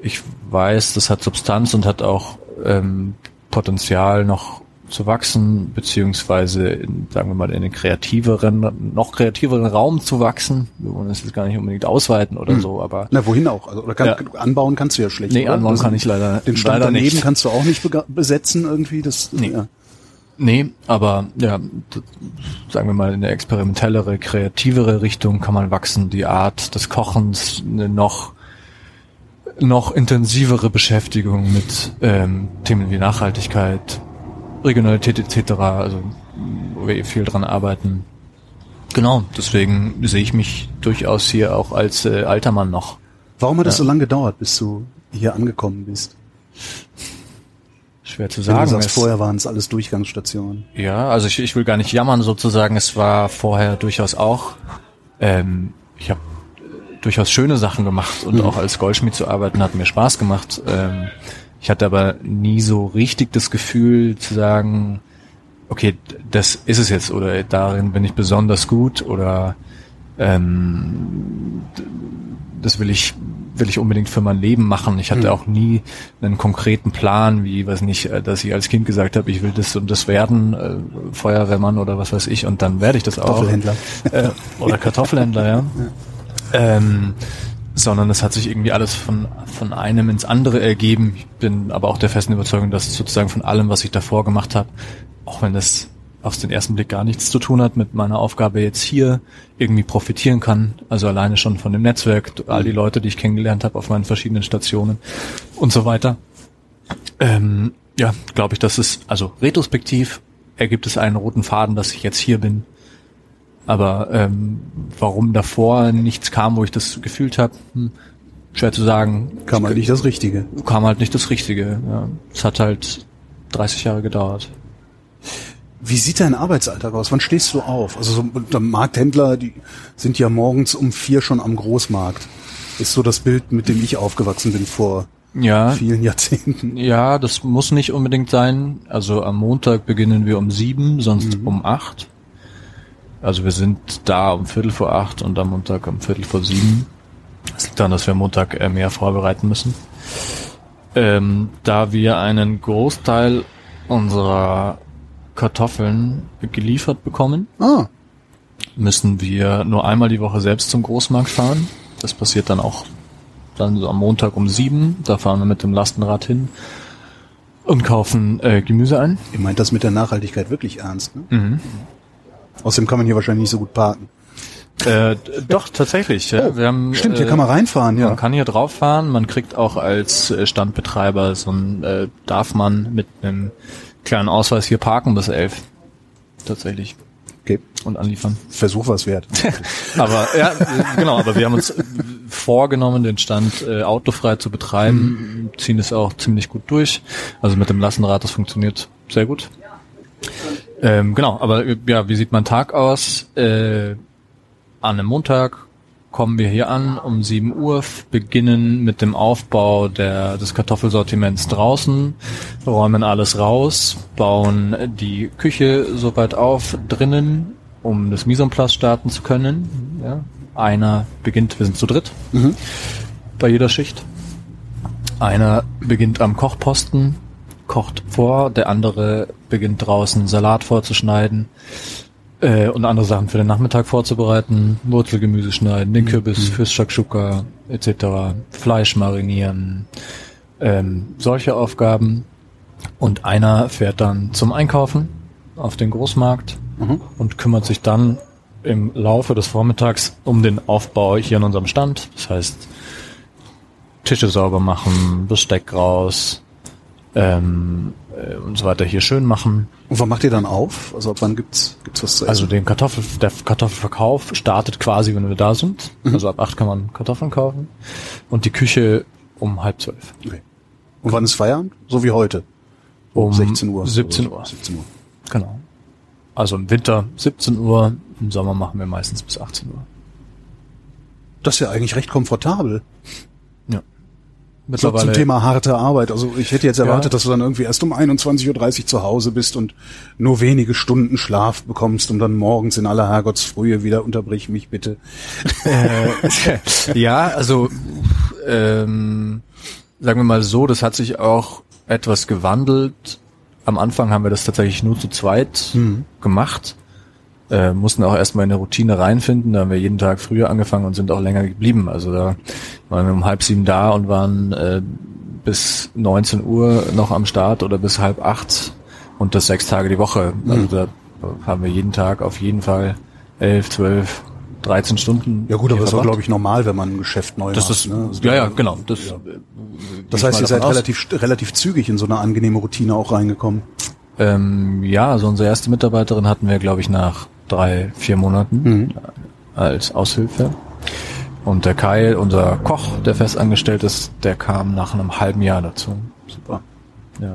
[SPEAKER 2] ich weiß, das hat Substanz und hat auch ähm, Potenzial noch zu wachsen, beziehungsweise in, sagen wir mal in den kreativeren, noch kreativeren Raum zu wachsen. Wir wollen es jetzt gar nicht unbedingt ausweiten oder hm. so, aber.
[SPEAKER 1] Na, wohin auch? Also, oder kann, ja. anbauen kannst du ja schlecht.
[SPEAKER 2] Nee, oder? anbauen also, kann ich leider.
[SPEAKER 1] Den Stand leider daneben nicht. kannst du auch nicht besetzen irgendwie. Das,
[SPEAKER 2] nee. Ja. Nee, aber ja, sagen wir mal in eine experimentellere, kreativere Richtung kann man wachsen. Die Art des Kochens eine noch noch intensivere Beschäftigung mit ähm, Themen wie Nachhaltigkeit, Regionalität etc., also wo wir viel dran arbeiten. Genau, deswegen sehe ich mich durchaus hier auch als äh, alter Mann noch.
[SPEAKER 1] Warum hat es so lange gedauert, bis du hier angekommen bist?
[SPEAKER 2] Schwer zu
[SPEAKER 1] Wenn
[SPEAKER 2] sagen.
[SPEAKER 1] du sagst,
[SPEAKER 2] Es-
[SPEAKER 1] vorher waren es alles Durchgangsstationen.
[SPEAKER 2] Ja, also ich, ich will gar nicht jammern sozusagen. Es war vorher durchaus auch. Ähm, ich habe durchaus schöne Sachen gemacht und auch als Goldschmied zu arbeiten hat mir Spaß gemacht. Ähm, ich hatte aber nie so richtig das Gefühl zu sagen, okay, das ist es jetzt oder darin bin ich besonders gut oder ähm, das will ich will ich unbedingt für mein Leben machen. Ich hatte auch nie einen konkreten Plan, wie, weiß nicht, äh, dass ich als Kind gesagt habe, ich will das und das werden, äh, Feuerwehrmann oder was weiß ich, und dann werde ich das auch.
[SPEAKER 1] Kartoffelhändler.
[SPEAKER 2] Äh, oder Kartoffelhändler, ja. Ähm, sondern es hat sich irgendwie alles von, von einem ins andere ergeben. Ich bin aber auch der festen Überzeugung, dass sozusagen von allem, was ich davor gemacht habe, auch wenn das auf den ersten Blick gar nichts zu tun hat mit meiner Aufgabe jetzt hier, irgendwie profitieren kann. Also alleine schon von dem Netzwerk, all die Leute, die ich kennengelernt habe auf meinen verschiedenen Stationen und so weiter. Ähm, ja, glaube ich, dass es, also retrospektiv ergibt es einen roten Faden, dass ich jetzt hier bin. Aber ähm, warum davor nichts kam, wo ich das gefühlt habe, hm, schwer zu sagen.
[SPEAKER 1] Kam halt nicht das Richtige.
[SPEAKER 2] Kam halt nicht das Richtige. Ja. Es hat halt 30 Jahre gedauert.
[SPEAKER 1] Wie sieht dein Arbeitsalltag aus? Wann stehst du auf? Also so der Markthändler, die sind ja morgens um vier schon am Großmarkt. Ist so das Bild, mit dem ich aufgewachsen bin vor
[SPEAKER 2] Ja,
[SPEAKER 1] vielen Jahrzehnten.
[SPEAKER 2] ja, das muss nicht unbedingt sein. Also am Montag beginnen wir um sieben, sonst um acht. Also wir sind da um Viertel vor acht und am Montag um Viertel vor sieben. Das liegt daran, dass wir am Montag äh, mehr vorbereiten müssen. Ähm, da wir einen Großteil unserer Kartoffeln geliefert bekommen,
[SPEAKER 1] Ah,
[SPEAKER 2] müssen wir nur einmal die Woche selbst zum Großmarkt fahren. Das passiert dann auch dann so am Montag um sieben. Da fahren wir mit dem Lastenrad hin und kaufen äh, Gemüse ein.
[SPEAKER 1] ihr meint das mit der Nachhaltigkeit wirklich ernst, ne?
[SPEAKER 2] Mhm.
[SPEAKER 1] Außerdem kann man hier wahrscheinlich nicht so gut parken.
[SPEAKER 2] Äh, doch, tatsächlich. Ja. wir haben,
[SPEAKER 1] Oh, Stimmt, hier
[SPEAKER 2] äh,
[SPEAKER 1] kann man reinfahren, ja.
[SPEAKER 2] Man kann hier drauf fahren. Man kriegt auch als äh, Standbetreiber so ein, äh, darf man mit einem kleinen Ausweis hier parken bis elf. Tatsächlich.
[SPEAKER 1] Okay.
[SPEAKER 2] Und anliefern.
[SPEAKER 1] Versuch was wert. (laughs)
[SPEAKER 2] Aber ja, genau, aber wir haben uns vorgenommen, den Stand äh, autofrei zu betreiben, ziehen es auch ziemlich gut durch. Also mit dem Lastenrad, das funktioniert sehr gut. Ähm, genau, aber ja, wie sieht mein Tag aus? Äh, an einem Montag kommen wir hier an um 7 Uhr, beginnen mit dem Aufbau der, des Kartoffelsortiments draußen, räumen alles raus, bauen die Küche soweit auf drinnen, um das Mise en place starten zu können. Ja. Einer beginnt, wir sind zu dritt bei jeder Schicht. Einer beginnt am Kochposten, kocht vor, der andere beginnt draußen Salat vorzuschneiden äh, und andere Sachen für den Nachmittag vorzubereiten, Wurzelgemüse schneiden, den Kürbis fürs Shakshuka etc., Fleisch marinieren, ähm, solche Aufgaben. Und einer fährt dann zum Einkaufen auf den Großmarkt und kümmert sich dann im Laufe des Vormittags um den Aufbau hier an unserem Stand. Das heißt, Tische sauber machen, Besteck raus ähm, äh, und so weiter hier schön machen.
[SPEAKER 1] Und wann macht ihr dann auf? Also ab wann gibt's, gibt's was zu essen?
[SPEAKER 2] Also den Kartoffel, der Kartoffelverkauf startet quasi, wenn wir da sind. Also ab acht kann man Kartoffeln kaufen. Und die Küche um halb zwölf.
[SPEAKER 1] okay. Und wann ist Feierabend? So wie heute.
[SPEAKER 2] Um
[SPEAKER 1] 16 Uhr.
[SPEAKER 2] 17
[SPEAKER 1] oder
[SPEAKER 2] Uhr.
[SPEAKER 1] so. 17 Uhr.
[SPEAKER 2] Genau. Also im Winter 17 Uhr, im Sommer machen wir meistens bis 18 Uhr.
[SPEAKER 1] Das ist ja eigentlich recht komfortabel.
[SPEAKER 2] Ja.
[SPEAKER 1] So zum Thema harte Arbeit. Also ich hätte jetzt erwartet,
[SPEAKER 2] Ja.
[SPEAKER 1] dass du dann irgendwie erst um 21.30 Uhr zu Hause bist und nur wenige Stunden Schlaf bekommst und dann morgens in aller Herrgottsfrühe wieder unterbrich mich bitte.
[SPEAKER 2] Äh, (laughs) ja, also ähm, sagen wir mal so, das hat sich auch etwas gewandelt. Am Anfang haben wir das tatsächlich nur zu zweit gemacht. Äh, mussten auch erstmal in eine Routine reinfinden. Da haben wir jeden Tag früher angefangen und sind auch länger geblieben. Also da waren wir um halb sieben da und waren äh, bis 19 Uhr noch am Start oder bis halb acht und das sechs Tage die Woche. Also da haben wir jeden Tag auf jeden Fall elf, zwölf, 13 Stunden.
[SPEAKER 1] Ja gut, aber das war glaube ich normal, wenn man ein Geschäft neu
[SPEAKER 2] Das
[SPEAKER 1] macht.
[SPEAKER 2] ist,
[SPEAKER 1] ne? Also
[SPEAKER 2] ja, ja, genau. Das,
[SPEAKER 1] Ja.
[SPEAKER 2] äh,
[SPEAKER 1] Das
[SPEAKER 2] gehe
[SPEAKER 1] heißt, ihr seid
[SPEAKER 2] aus.
[SPEAKER 1] relativ, relativ zügig in so eine angenehme Routine auch reingekommen.
[SPEAKER 2] Ähm, ja, also unsere erste Mitarbeiterin hatten wir, glaube ich, nach drei, vier Monaten
[SPEAKER 1] Mhm.
[SPEAKER 2] als Aushilfe. Und der Kai, unser Koch, der festangestellt ist, der kam nach einem halben Jahr dazu.
[SPEAKER 1] Super.
[SPEAKER 2] Ja.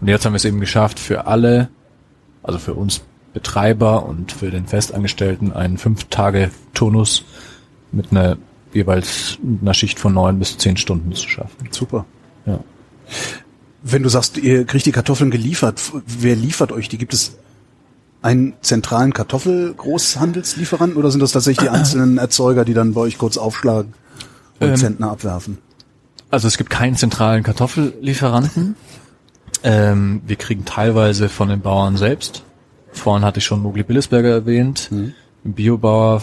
[SPEAKER 2] Und jetzt haben wir es eben geschafft, für alle, also für uns Betreiber und für den Festangestellten einen Fünf-Tage-Turnus mit einer jeweils einer Schicht von neun bis zehn Stunden zu schaffen.
[SPEAKER 1] Super.
[SPEAKER 2] Ja.
[SPEAKER 1] Wenn du sagst, ihr kriegt die Kartoffeln geliefert, wer liefert euch die? Gibt es einen zentralen Kartoffelgroßhandelslieferanten oder sind das tatsächlich die (clears throat) einzelnen Erzeuger, die dann bei euch kurz aufschlagen und
[SPEAKER 2] Ähm,
[SPEAKER 1] Zentner abwerfen?
[SPEAKER 2] Also es gibt keinen zentralen Kartoffellieferanten. Ähm, wir kriegen teilweise von den Bauern selbst. Vorhin hatte ich schon Mogli Billesberger erwähnt, ein Biobauer,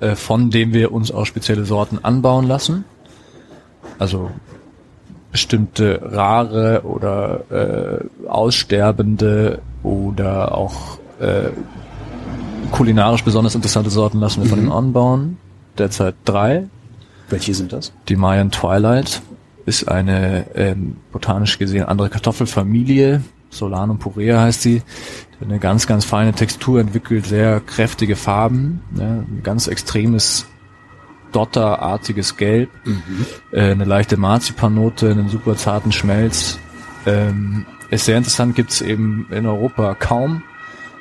[SPEAKER 2] äh, von dem wir uns auch spezielle Sorten anbauen lassen. Also bestimmte rare oder äh, aussterbende oder auch äh, kulinarisch besonders interessante Sorten lassen wir von ihm anbauen. Derzeit drei.
[SPEAKER 1] Welche sind das?
[SPEAKER 2] Die Mayan Twilight ist eine ähm, botanisch gesehen andere Kartoffelfamilie. Solanum purea heißt sie. Die eine ganz, ganz feine Textur entwickelt, sehr kräftige Farben, ne, ein ganz extremes dotterartiges Gelb, äh, eine leichte Marzipannote, einen super zarten Schmelz. Ähm, ist sehr interessant, gibt's eben in Europa kaum,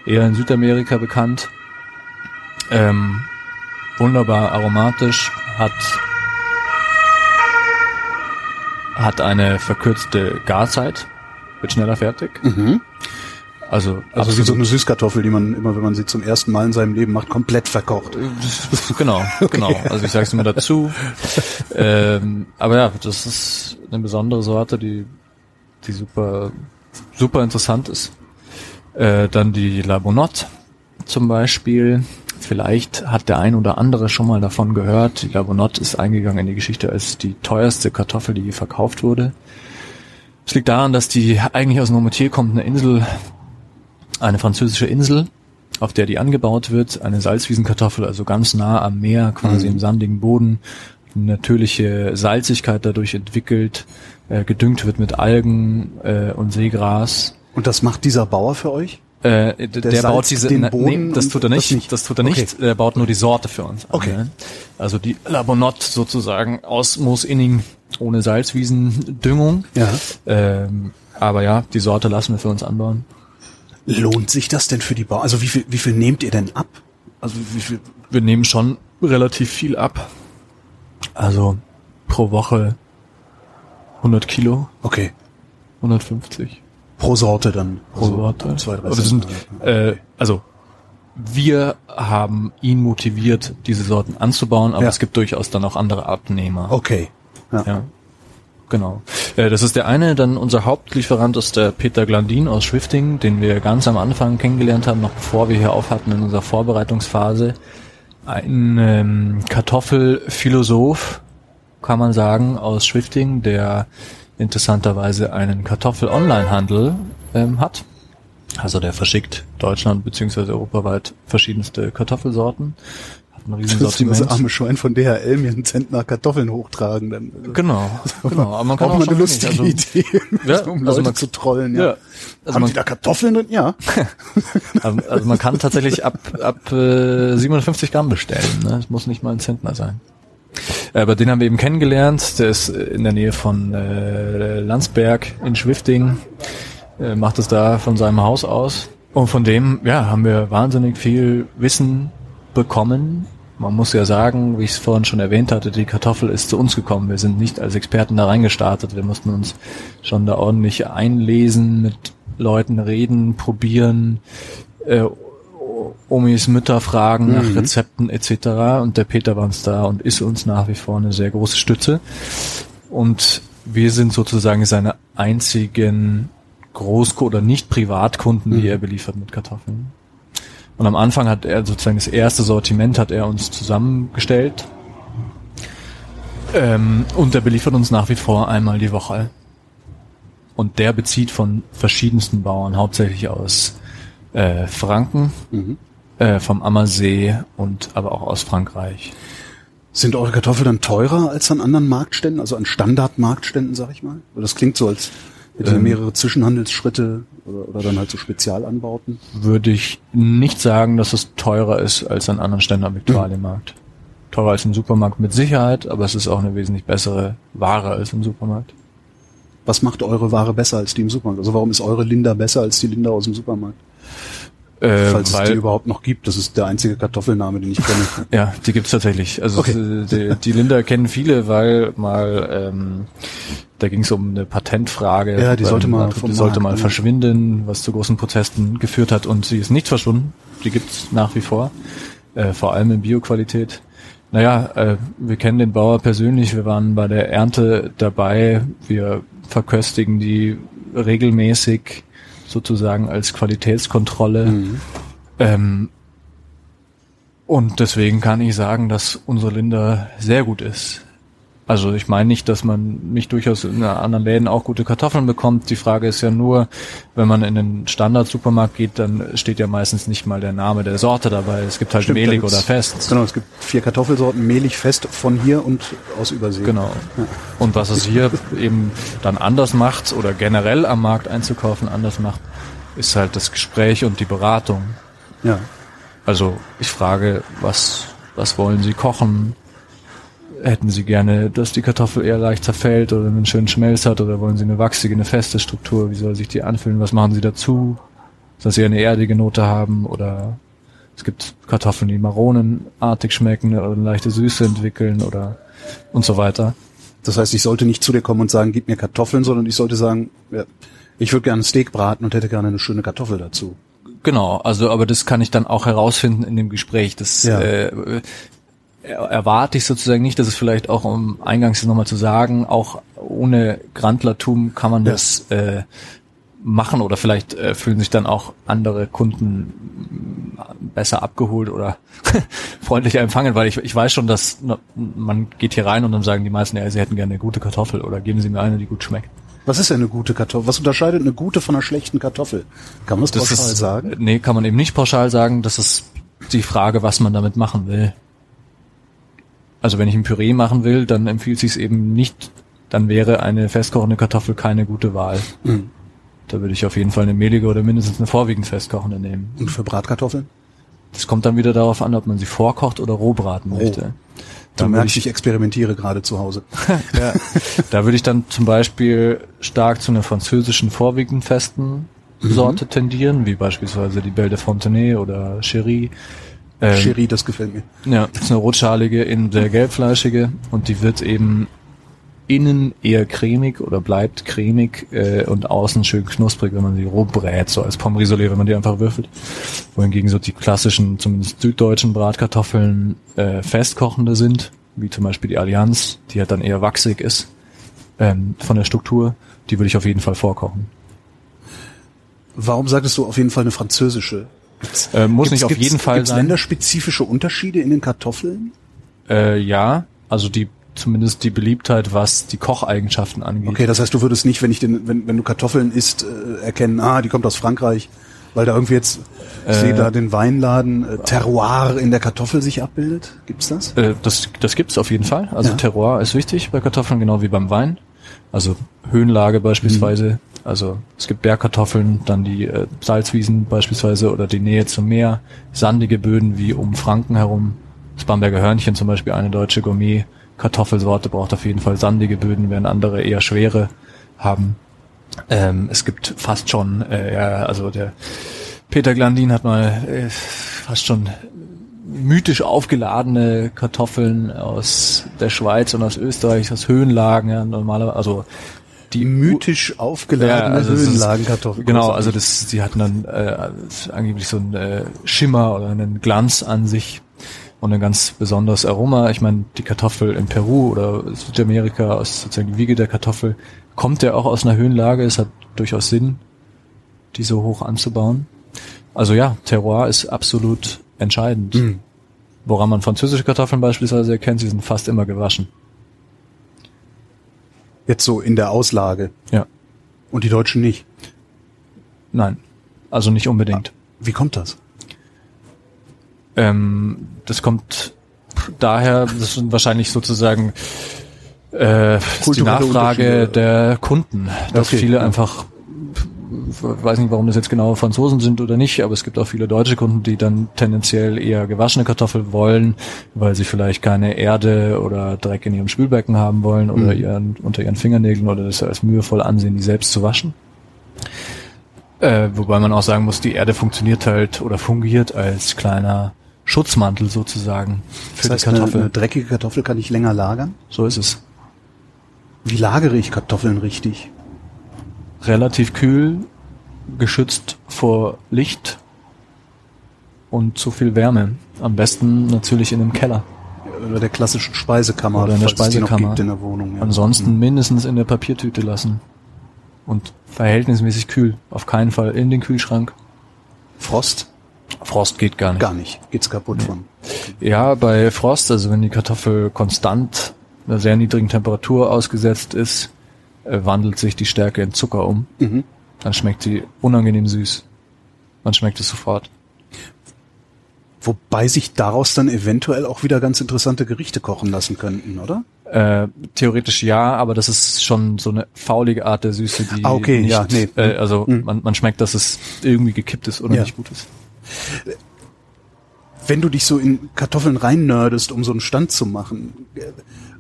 [SPEAKER 2] eher in Südamerika bekannt. Ähm, wunderbar aromatisch, hat hat eine verkürzte Garzeit, wird schneller fertig. Also,
[SPEAKER 1] Also wie so
[SPEAKER 2] absolut-
[SPEAKER 1] eine Süßkartoffel, die man immer, wenn man sie zum ersten Mal in seinem Leben macht, komplett verkocht. (laughs)
[SPEAKER 2] genau, (laughs) genau. Also ich sage es immer dazu. (laughs) ähm, aber ja, das ist eine besondere Sorte, die, die super, super interessant ist. Äh, dann die La Bonotte zum Beispiel. Vielleicht hat der ein oder andere schon mal davon gehört. Die La Bonotte ist eingegangen in die Geschichte als die teuerste Kartoffel, die je verkauft wurde. Es liegt daran, dass die eigentlich aus Normoutier kommt, eine Insel, eine französische Insel, auf der die angebaut wird, eine Salzwiesenkartoffel, also ganz nah am Meer, quasi im sandigen Boden, eine natürliche Salzigkeit dadurch entwickelt, äh, gedüngt wird mit Algen äh, und Seegras.
[SPEAKER 1] Und das macht dieser Bauer für euch?
[SPEAKER 2] Äh, der,
[SPEAKER 1] salzt
[SPEAKER 2] baut diese,
[SPEAKER 1] den Boden
[SPEAKER 2] nee, das tut er
[SPEAKER 1] das
[SPEAKER 2] nicht,
[SPEAKER 1] nicht?
[SPEAKER 2] das tut er nicht,
[SPEAKER 1] Okay.
[SPEAKER 2] er baut nur die Sorte für uns an,
[SPEAKER 1] Okay.
[SPEAKER 2] ne? Also die La Bonotte sozusagen aus Moosinning ohne Salzwiesendüngung.
[SPEAKER 1] Ja.
[SPEAKER 2] Ähm, aber ja, die Sorte lassen wir für uns anbauen.
[SPEAKER 1] Lohnt sich das denn für die Bauern? Also wie viel, wie viel nehmt ihr denn ab? Also wie viel?
[SPEAKER 2] wir nehmen schon relativ viel ab. Also pro Woche 100 Kilo,
[SPEAKER 1] Okay.
[SPEAKER 2] 150
[SPEAKER 1] Pro Sorte dann.
[SPEAKER 2] pro
[SPEAKER 1] Also
[SPEAKER 2] Sorte.
[SPEAKER 1] Zwei, drei
[SPEAKER 2] sind, äh, also wir haben ihn motiviert, diese Sorten anzubauen, aber
[SPEAKER 1] Ja.
[SPEAKER 2] es gibt durchaus dann auch andere Abnehmer.
[SPEAKER 1] Okay. Ja.
[SPEAKER 2] Ja. Genau. Äh, das ist der eine. Dann unser Hauptlieferant ist der Peter Glandin aus Schwifting, den wir ganz am Anfang kennengelernt haben, noch bevor wir hier aufhatten in unserer Vorbereitungsphase. Ein ähm, Kartoffelphilosoph, kann man sagen, aus Schwifting, der interessanterweise einen Kartoffel-Online-Handel ähm, hat. Also der verschickt Deutschland beziehungsweise europaweit verschiedenste Kartoffelsorten. Hat ein riesen
[SPEAKER 1] Das das arme Schwein von DHL mir einen Zentner Kartoffeln hochtragen. Dann. Also
[SPEAKER 2] Genau, genau. Aber man kann
[SPEAKER 1] auch
[SPEAKER 2] auch
[SPEAKER 1] mal eine lustige
[SPEAKER 2] wenig,
[SPEAKER 1] Idee, (laughs)
[SPEAKER 2] Ja,
[SPEAKER 1] um
[SPEAKER 2] also
[SPEAKER 1] Leute
[SPEAKER 2] man-
[SPEAKER 1] zu trollen. Ja.
[SPEAKER 2] Ja, also
[SPEAKER 1] Haben
[SPEAKER 2] man-
[SPEAKER 1] die da Kartoffeln drin? Ja.
[SPEAKER 2] Also, (laughs) also man kann tatsächlich ab, ab äh, 750 Gramm bestellen. Ne? Es muss nicht mal ein Zentner sein. Aber den haben wir eben kennengelernt. Der ist äh, in der Nähe von äh, Landsberg in Schwifting. Äh, macht es da von seinem Haus aus. Und von dem ja, haben wir wahnsinnig viel Wissen bekommen. Man muss ja sagen, wie ich es vorhin schon erwähnt hatte, die Kartoffel ist zu uns gekommen. Wir sind nicht als Experten da reingestartet. Wir mussten uns schon da ordentlich einlesen, mit Leuten reden, probieren, äh, Omis Mütter fragen nach Rezepten etc. Und der Peter war uns da und ist uns nach wie vor eine sehr große Stütze. Und wir sind sozusagen seine einzigen Groß- oder nicht Privatkunden, die er beliefert mit Kartoffeln. Und am Anfang hat er sozusagen das erste Sortiment hat er uns zusammengestellt. Ähm, und er beliefert uns nach wie vor einmal die Woche. Und der bezieht von verschiedensten Bauern, hauptsächlich aus äh, Franken, äh, vom Ammersee und aber auch aus Frankreich.
[SPEAKER 1] Sind eure Kartoffeln dann teurer als an anderen Marktständen, also an Standardmarktständen, sag ich mal? Das klingt so, als hätte
[SPEAKER 2] Ähm.
[SPEAKER 1] mehrere Zwischenhandelsschritte Oder, oder dann halt so Spezialanbauten?
[SPEAKER 2] Würde ich nicht sagen, dass es teurer ist als an anderen Ständen am Viktualienmarkt. Teurer als im Supermarkt mit Sicherheit, aber es ist auch eine wesentlich bessere Ware als im Supermarkt.
[SPEAKER 1] Was macht eure Ware besser als die im Supermarkt? Also warum ist eure Linda besser als die Linda aus dem Supermarkt?
[SPEAKER 2] Äh,
[SPEAKER 1] Falls es
[SPEAKER 2] weil,
[SPEAKER 1] die überhaupt noch gibt. Das ist der einzige Kartoffelname, den ich kenne. (laughs)
[SPEAKER 2] ja, die gibt's tatsächlich. Also
[SPEAKER 1] Okay.
[SPEAKER 2] es, äh, die, die Linda kennen viele, weil mal ähm, da ging es um eine Patentfrage.
[SPEAKER 1] Ja, die sollte mal
[SPEAKER 2] die sollte mal verschwinden, was zu großen Protesten geführt hat und sie ist nicht verschwunden. Die gibt's nach wie vor, äh, vor allem in Bioqualität. Naja, äh, wir kennen den Bauer persönlich, wir waren bei der Ernte dabei, wir verköstigen die regelmäßig sozusagen als Qualitätskontrolle.
[SPEAKER 1] Mhm.
[SPEAKER 2] Ähm, und deswegen kann ich sagen, dass unsere Linda sehr gut ist. Also ich meine nicht, dass man nicht durchaus in anderen Läden auch gute Kartoffeln bekommt. Die Frage ist ja nur, wenn man in den Standard-Supermarkt geht, dann steht ja meistens nicht mal der Name der Sorte dabei. Es gibt halt
[SPEAKER 1] Stimmt,
[SPEAKER 2] mehlig oder fest.
[SPEAKER 1] Genau, es gibt vier Kartoffelsorten, mehlig, fest, von hier und aus Übersee.
[SPEAKER 2] Genau. Und was es hier (laughs) eben dann anders macht oder generell am Markt einzukaufen anders macht, ist halt das Gespräch und die Beratung.
[SPEAKER 1] Ja.
[SPEAKER 2] Also ich frage, was, was wollen Sie kochen? Hätten Sie gerne, dass die Kartoffel eher leicht zerfällt oder einen schönen Schmelz hat oder wollen Sie eine wachsige, eine feste Struktur? Wie soll sich die anfühlen? Was machen Sie dazu? Dass sie eine erdige Note haben oder es gibt Kartoffeln, die maronenartig schmecken oder eine leichte Süße entwickeln oder und so weiter.
[SPEAKER 1] Das heißt, ich sollte nicht zu dir kommen und sagen, gib mir Kartoffeln, sondern ich sollte sagen, ja, ich würde gerne ein Steak braten und hätte gerne eine schöne Kartoffel dazu.
[SPEAKER 2] Genau, also aber das kann ich dann auch herausfinden in dem Gespräch. Das
[SPEAKER 1] Ja.
[SPEAKER 2] äh, erwarte ich sozusagen nicht, dass es vielleicht auch, um eingangs nochmal zu sagen, auch ohne Grandlertum kann man
[SPEAKER 1] Ja.
[SPEAKER 2] das äh, machen oder vielleicht äh, fühlen sich dann auch andere Kunden besser abgeholt oder (laughs) freundlicher empfangen, weil ich, ich weiß schon, dass man geht hier rein und dann sagen die meisten, ja, sie hätten gerne eine gute Kartoffel oder geben sie mir eine, die gut schmeckt.
[SPEAKER 1] Was ist denn eine gute Kartoffel? Was unterscheidet eine gute von einer schlechten Kartoffel? Kann man das, pauschal
[SPEAKER 2] ist,
[SPEAKER 1] sagen?
[SPEAKER 2] Nee, kann man eben nicht pauschal sagen. Das ist die Frage, was man damit machen will. Also wenn ich ein Püree machen will, dann empfiehlt sich eben nicht, dann wäre eine festkochende Kartoffel keine gute Wahl.
[SPEAKER 1] Mhm.
[SPEAKER 2] Da würde ich auf jeden Fall eine mehlige oder mindestens eine vorwiegend festkochende nehmen.
[SPEAKER 1] Und für Bratkartoffeln?
[SPEAKER 2] Das kommt dann wieder darauf an, ob man sie vorkocht oder roh braten möchte.
[SPEAKER 1] Du
[SPEAKER 2] Dann würde
[SPEAKER 1] merkst, ich experimentiere gerade zu Hause. (laughs)
[SPEAKER 2] ja, da würde ich dann zum Beispiel stark zu einer französischen vorwiegend festen
[SPEAKER 1] Mhm.
[SPEAKER 2] Sorte tendieren, wie beispielsweise die Belle de Fontenay oder Cherie. Ähm,
[SPEAKER 1] Cherie, das gefällt mir.
[SPEAKER 2] Ja, ist eine rotschalige, innen sehr gelbfleischige und die wird eben innen eher cremig oder bleibt cremig äh, und außen schön knusprig, wenn man sie roh brät, so als Pommes wenn man die einfach würfelt. Wohingegen so die klassischen, zumindest süddeutschen Bratkartoffeln äh, festkochende sind, wie zum Beispiel die Allianz, die halt dann eher wachsig ist ähm, von der Struktur. Die würde ich auf jeden Fall vorkochen.
[SPEAKER 1] Warum sagtest du auf jeden Fall eine französische? Gibt's,
[SPEAKER 2] Äh, muss nicht auf
[SPEAKER 1] gibt's-
[SPEAKER 2] jeden Fall
[SPEAKER 1] gibt's
[SPEAKER 2] sein.
[SPEAKER 1] länderspezifische Unterschiede in den Kartoffeln?
[SPEAKER 2] Äh, ja, also die zumindest die Beliebtheit, was die Kocheigenschaften angeht.
[SPEAKER 1] Okay, das heißt, du würdest nicht, wenn ich den, wenn, wenn du Kartoffeln isst, äh, erkennen, ah, die kommt aus Frankreich, weil da irgendwie jetzt, ich
[SPEAKER 2] Äh.
[SPEAKER 1] sehe da den Weinladen, äh, Terroir in der Kartoffel sich abbildet. Gibt's das?
[SPEAKER 2] Äh, das, das gibt's auf jeden Fall. Also
[SPEAKER 1] Ja.
[SPEAKER 2] Terroir ist wichtig bei Kartoffeln, genau wie beim Wein. Also Höhenlage beispielsweise. Also es gibt Bergkartoffeln, dann die äh, Salzwiesen beispielsweise oder die Nähe zum Meer, sandige Böden wie um Franken herum. Das Bamberger Hörnchen zum Beispiel, eine deutsche Gourmet-Kartoffelsorte, braucht auf jeden Fall sandige Böden, während andere eher schwere haben. Ähm, es gibt fast schon, äh, ja, also der Peter Glandin hat mal äh, fast schon mythisch aufgeladene Kartoffeln aus der Schweiz und aus Österreich, aus Höhenlagen, ja, normalerweise, also die
[SPEAKER 1] Mythisch aufgeladene
[SPEAKER 2] also es ist-
[SPEAKER 1] Höhenlagenkartoffel.
[SPEAKER 2] Genau, also das, sie hatten dann äh, angeblich so einen äh, Schimmer oder einen Glanz an sich und ein ganz besonderes Aroma. Ich meine, die Kartoffel in Peru oder Südamerika, aus sozusagen die Wiege der Kartoffel, kommt ja auch aus einer Höhenlage. Es hat durchaus Sinn, die so hoch anzubauen. Also ja, Terroir ist absolut entscheidend.
[SPEAKER 1] Mhm.
[SPEAKER 2] Woran man französische Kartoffeln beispielsweise erkennt, sie sind fast immer gewaschen.
[SPEAKER 1] Jetzt so in der Auslage.
[SPEAKER 2] Ja.
[SPEAKER 1] Und die Deutschen nicht.
[SPEAKER 2] Nein, also nicht unbedingt.
[SPEAKER 1] Wie kommt das?
[SPEAKER 2] Ähm, das kommt daher, das sind wahrscheinlich sozusagen äh, ist die Nachfrage der Kunden, dass
[SPEAKER 1] Okay,
[SPEAKER 2] viele einfach weiß nicht, warum das jetzt genau Franzosen sind oder nicht, aber es gibt auch viele deutsche Kunden, die dann tendenziell eher gewaschene Kartoffeln wollen, weil sie vielleicht keine Erde oder Dreck in ihrem Spülbecken haben wollen oder
[SPEAKER 1] Mhm.
[SPEAKER 2] ihren, unter ihren Fingernägeln oder das als mühevoll ansehen, die selbst zu waschen. Äh, wobei man auch sagen muss, die Erde funktioniert halt oder fungiert als kleiner Schutzmantel sozusagen für
[SPEAKER 1] Das heißt,
[SPEAKER 2] die
[SPEAKER 1] eine,
[SPEAKER 2] Kartoffel.
[SPEAKER 1] eine dreckige Kartoffel kann ich länger lagern.
[SPEAKER 2] so ist es.
[SPEAKER 1] Wie lagere ich Kartoffeln richtig?
[SPEAKER 2] relativ kühl, geschützt vor Licht und zu viel Wärme. Am besten natürlich in einem Keller.
[SPEAKER 1] Oder der klassischen Speisekammer,
[SPEAKER 2] Oder in der Speisekammer.
[SPEAKER 1] gibt in der Wohnung. Ja.
[SPEAKER 2] Ansonsten mindestens in der Papiertüte lassen. Und verhältnismäßig kühl. Auf keinen Fall in den Kühlschrank.
[SPEAKER 1] Frost?
[SPEAKER 2] Frost geht gar nicht.
[SPEAKER 1] Gar nicht. Geht's kaputt von.
[SPEAKER 2] Ja, bei Frost, also wenn die Kartoffel konstant einer sehr niedrigen Temperatur ausgesetzt ist, äh, wandelt sich die Stärke in Zucker um.
[SPEAKER 1] Mhm.
[SPEAKER 2] Dann schmeckt sie unangenehm süß. Man schmeckt es sofort.
[SPEAKER 1] Wobei sich daraus dann eventuell auch wieder ganz interessante Gerichte kochen lassen könnten, oder?
[SPEAKER 2] Äh, theoretisch ja, aber das ist schon so eine faulige Art der Süße, die
[SPEAKER 1] Ah, okay,
[SPEAKER 2] nicht,
[SPEAKER 1] ja, nee.
[SPEAKER 2] äh, also
[SPEAKER 1] Mhm.
[SPEAKER 2] man, man schmeckt, dass es irgendwie gekippt ist oder
[SPEAKER 1] Ja.
[SPEAKER 2] nicht gut ist.
[SPEAKER 1] Wenn du dich so in Kartoffeln reinnördest, um so einen Stand zu machen,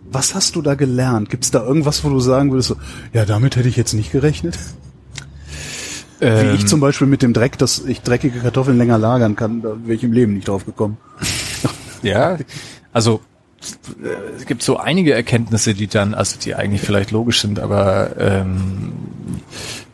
[SPEAKER 1] was hast du da gelernt? Gibt's da irgendwas, wo du sagen würdest, so, ja, damit hätte ich jetzt nicht gerechnet? Wie
[SPEAKER 2] Ähm,
[SPEAKER 1] ich zum Beispiel mit dem Dreck, dass ich dreckige Kartoffeln länger lagern kann, da wäre ich im Leben nicht drauf gekommen. (laughs)
[SPEAKER 2] Ja, also äh, es gibt so einige Erkenntnisse, die dann, also die eigentlich vielleicht logisch sind, aber ähm,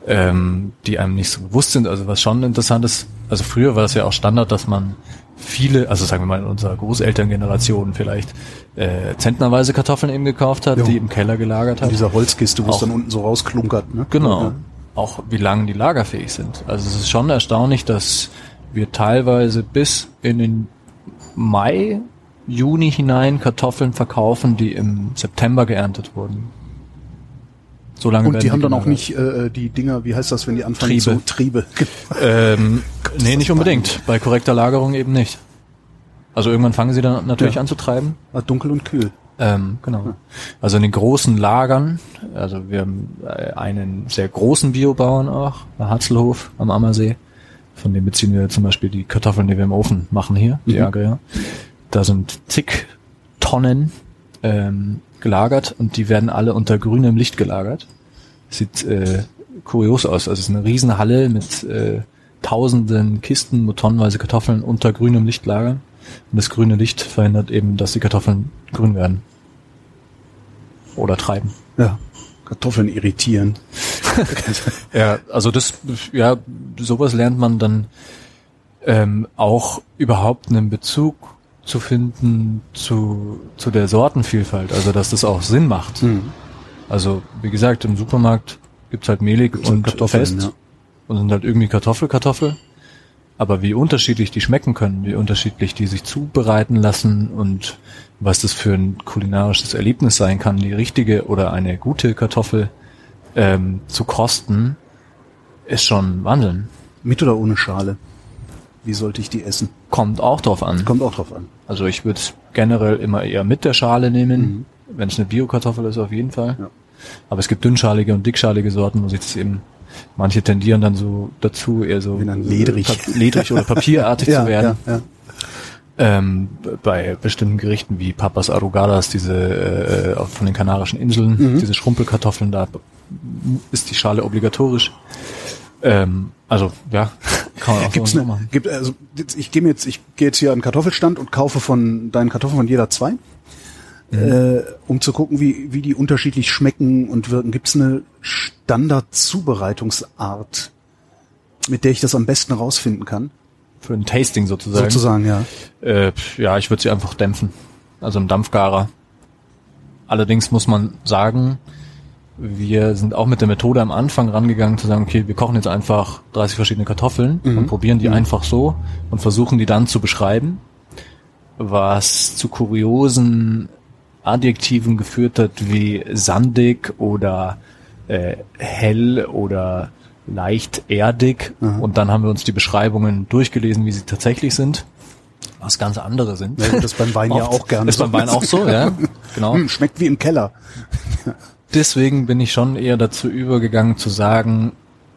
[SPEAKER 2] ähm, die einem nicht so bewusst sind. Also was schon interessant ist, also früher war es ja auch Standard, dass man viele, also sagen wir mal in unserer Großelterngeneration vielleicht äh, zentnerweise Kartoffeln eben gekauft hat,
[SPEAKER 1] Jo.
[SPEAKER 2] die im Keller gelagert
[SPEAKER 1] In
[SPEAKER 2] hat.
[SPEAKER 1] dieser Holzkiste, wo es dann unten so rausklunkert. Ne?
[SPEAKER 2] Genau.
[SPEAKER 1] Ja.
[SPEAKER 2] Auch wie lange die lagerfähig sind. Also es ist schon erstaunlich, dass wir teilweise bis in den Mai, Juni hinein Kartoffeln verkaufen, die im September geerntet wurden. So lange
[SPEAKER 1] Und
[SPEAKER 2] werden
[SPEAKER 1] die haben dann auch nicht äh, die Dinger, wie heißt das, wenn die anfangen
[SPEAKER 2] Triebe.
[SPEAKER 1] zu Triebe. (laughs)
[SPEAKER 2] Ähm,
[SPEAKER 1] ist
[SPEAKER 2] nee, nicht unbedingt. Bei korrekter Lagerung eben nicht. Also irgendwann fangen sie dann natürlich
[SPEAKER 1] Ja.
[SPEAKER 2] an zu treiben.
[SPEAKER 1] Ah, Dunkel und kühl.
[SPEAKER 2] Ähm, genau. Also in den großen Lagern, also wir haben äh, einen sehr großen Biobauern auch, bei Hatzelhof am Ammersee. Von dem beziehen wir zum Beispiel die Kartoffeln, die wir im Ofen machen hier, die
[SPEAKER 1] Mhm.
[SPEAKER 2] Agria. Da sind zig Tonnen ähm, gelagert und die werden alle unter grünem Licht gelagert. Sieht äh, kurios aus. Also es ist eine riesen Halle mit äh, tausenden Kisten, wo tonnenweise Kartoffeln unter grünem Licht lagern. Und das grüne Licht verhindert eben, dass die Kartoffeln grün werden. Oder treiben.
[SPEAKER 1] Ja. Kartoffeln irritieren. (laughs)
[SPEAKER 2] Ja, also das, ja, sowas lernt man dann ähm, auch überhaupt einen Bezug zu finden zu, zu der Sortenvielfalt. Also dass das auch Sinn macht.
[SPEAKER 1] Hm.
[SPEAKER 2] Also wie gesagt, im Supermarkt gibt's halt mehlig
[SPEAKER 1] Gibt's
[SPEAKER 2] und
[SPEAKER 1] Kartoffeln,
[SPEAKER 2] fest
[SPEAKER 1] ja.
[SPEAKER 2] und sind halt irgendwie Kartoffel, Kartoffel. Aber wie unterschiedlich die schmecken können, wie unterschiedlich die sich zubereiten lassen und was das für ein kulinarisches Erlebnis sein kann, die richtige oder eine gute Kartoffel ähm, zu kosten, ist schon Wahnsinn.
[SPEAKER 1] Mit oder ohne Schale? Wie sollte ich die essen?
[SPEAKER 2] Kommt auch drauf an.
[SPEAKER 1] Kommt auch drauf an.
[SPEAKER 2] Also ich würde es generell immer eher mit der Schale nehmen, wenn es eine Bio-Kartoffel ist auf jeden Fall.
[SPEAKER 1] Ja.
[SPEAKER 2] Aber es gibt dünnschalige und dickschalige Sorten, wo sich das eben manche tendieren dann so dazu, eher so
[SPEAKER 1] ledrig.
[SPEAKER 2] Pa- ledrig oder papierartig (laughs)
[SPEAKER 1] Ja,
[SPEAKER 2] zu werden.
[SPEAKER 1] ja, ja.
[SPEAKER 2] Ähm, bei bestimmten Gerichten wie Papas Arrugadas, diese äh, auch von den Kanarischen Inseln,
[SPEAKER 1] Mhm.
[SPEAKER 2] diese Schrumpelkartoffeln, da ist die Schale obligatorisch. Ähm, also ja, (laughs) kann man auch
[SPEAKER 1] Gibt's
[SPEAKER 2] so
[SPEAKER 1] eine,
[SPEAKER 2] machen.
[SPEAKER 1] gibt, also ich gehe jetzt, ich gehe jetzt hier an den Kartoffelstand und kaufe von deinen Kartoffeln von jeder zwei,
[SPEAKER 2] Mhm.
[SPEAKER 1] äh, um zu gucken, wie, wie die unterschiedlich schmecken und wirken. Gibt's eine Standard-Zubereitungsart, mit der ich das am besten rausfinden kann?
[SPEAKER 2] Für ein Tasting sozusagen.
[SPEAKER 1] Sozusagen, ja.
[SPEAKER 2] Äh, ja, ich würde sie einfach dämpfen. Also im Dampfgarer. Allerdings muss man sagen, wir sind auch mit der Methode am Anfang rangegangen zu sagen, okay, wir kochen jetzt einfach 30 verschiedene Kartoffeln
[SPEAKER 1] Mhm.
[SPEAKER 2] und probieren die einfach so und versuchen die dann zu beschreiben, was zu kuriosen Adjektiven geführt hat wie sandig oder äh, hell oder leicht erdig.
[SPEAKER 1] Mhm.
[SPEAKER 2] Und dann haben wir uns die Beschreibungen durchgelesen, wie sie tatsächlich sind. Was ganz andere sind.
[SPEAKER 1] Ja, das ist beim Wein ja auch gerne
[SPEAKER 2] Ist beim Wein auch so, ja. (laughs) Genau.
[SPEAKER 1] Hm, schmeckt wie im Keller.
[SPEAKER 2] Deswegen bin ich schon eher dazu übergegangen zu sagen,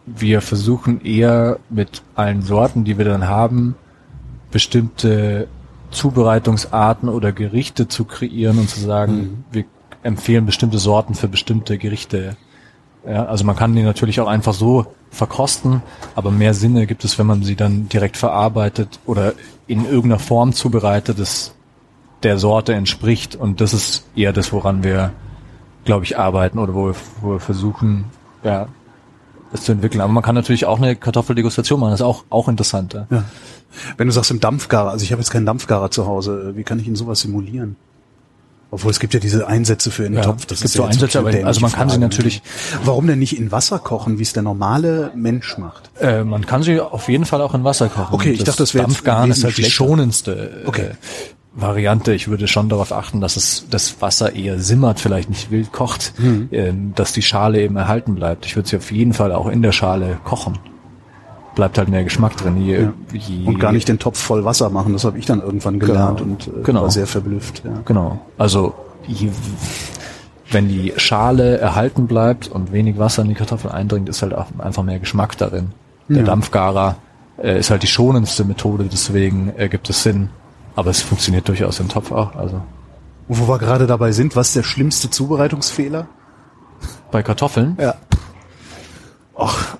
[SPEAKER 2] wir versuchen eher mit allen Sorten, die wir dann haben, bestimmte Zubereitungsarten oder Gerichte zu kreieren und zu sagen, mhm. wir empfehlen bestimmte Sorten für bestimmte Gerichte. Ja, also man kann die natürlich auch einfach so verkosten, aber mehr Sinne gibt es, wenn man sie dann direkt verarbeitet oder in irgendeiner Form zubereitet, das der Sorte entspricht. Und das ist eher das, woran wir, glaube ich, arbeiten oder wo wir, wo wir versuchen, ja, das zu entwickeln. Aber man kann natürlich auch eine Kartoffeldegustation machen, das ist auch, auch interessant. Ja. ja.
[SPEAKER 1] Wenn du sagst im Dampfgarer, also ich habe jetzt keinen Dampfgarer zu Hause, wie kann ich ihn sowas simulieren? Obwohl es gibt ja diese Einsätze für den ja, Topf.
[SPEAKER 2] Das es gibt so Einsätze, aber also man kann sie natürlich.
[SPEAKER 1] Warum denn nicht in Wasser kochen, wie es der normale Mensch macht?
[SPEAKER 2] Äh, man kann sie auf jeden Fall auch in Wasser kochen.
[SPEAKER 1] Okay, ich das dachte, das wäre
[SPEAKER 2] Dampfgaren ist halt die schonendste. Äh, okay. Variante. Ich würde schon darauf achten, dass es das Wasser eher simmert, vielleicht nicht wild kocht, mhm. äh, dass die Schale eben erhalten bleibt. Ich würde sie auf jeden Fall auch in der Schale kochen. Bleibt halt mehr Geschmack drin. Je, ja.
[SPEAKER 1] je, und gar nicht den Topf voll Wasser machen. Das habe ich dann irgendwann gelernt genau. und äh, genau. war sehr verblüfft. Ja.
[SPEAKER 2] Genau. Also je, wenn die Schale erhalten bleibt und wenig Wasser in die Kartoffel eindringt, ist halt auch einfach mehr Geschmack darin. Der ja. Dampfgarer äh, ist halt die schonendste Methode, deswegen äh, gibt es Sinn, aber es funktioniert durchaus im Topf auch. Also.
[SPEAKER 1] Und wo wir gerade dabei sind, was ist der schlimmste Zubereitungsfehler?
[SPEAKER 2] Bei Kartoffeln?
[SPEAKER 1] Ja.
[SPEAKER 2] Ach,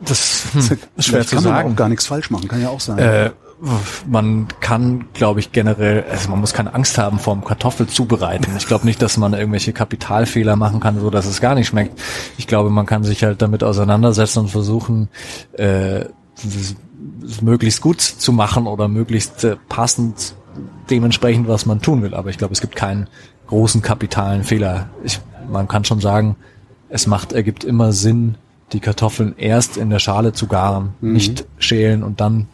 [SPEAKER 2] das hm,
[SPEAKER 1] ist schwer zu kann sagen. Man auch gar nichts falsch machen, kann ja auch sein.
[SPEAKER 2] Äh, man kann, glaube ich, generell, also man muss keine Angst haben vor dem Kartoffel zubereiten. Ich glaube nicht, dass man irgendwelche Kapitalfehler machen kann, so dass es gar nicht schmeckt. Ich glaube, man kann sich halt damit auseinandersetzen und versuchen, äh, möglichst gut zu machen oder möglichst äh, passend dementsprechend, was man tun will. Aber ich glaube, es gibt keinen großen kapitalen Fehler. Ich, man kann schon sagen, es macht, ergibt immer Sinn, die Kartoffeln erst in der Schale zu garen, mhm. nicht schälen und dann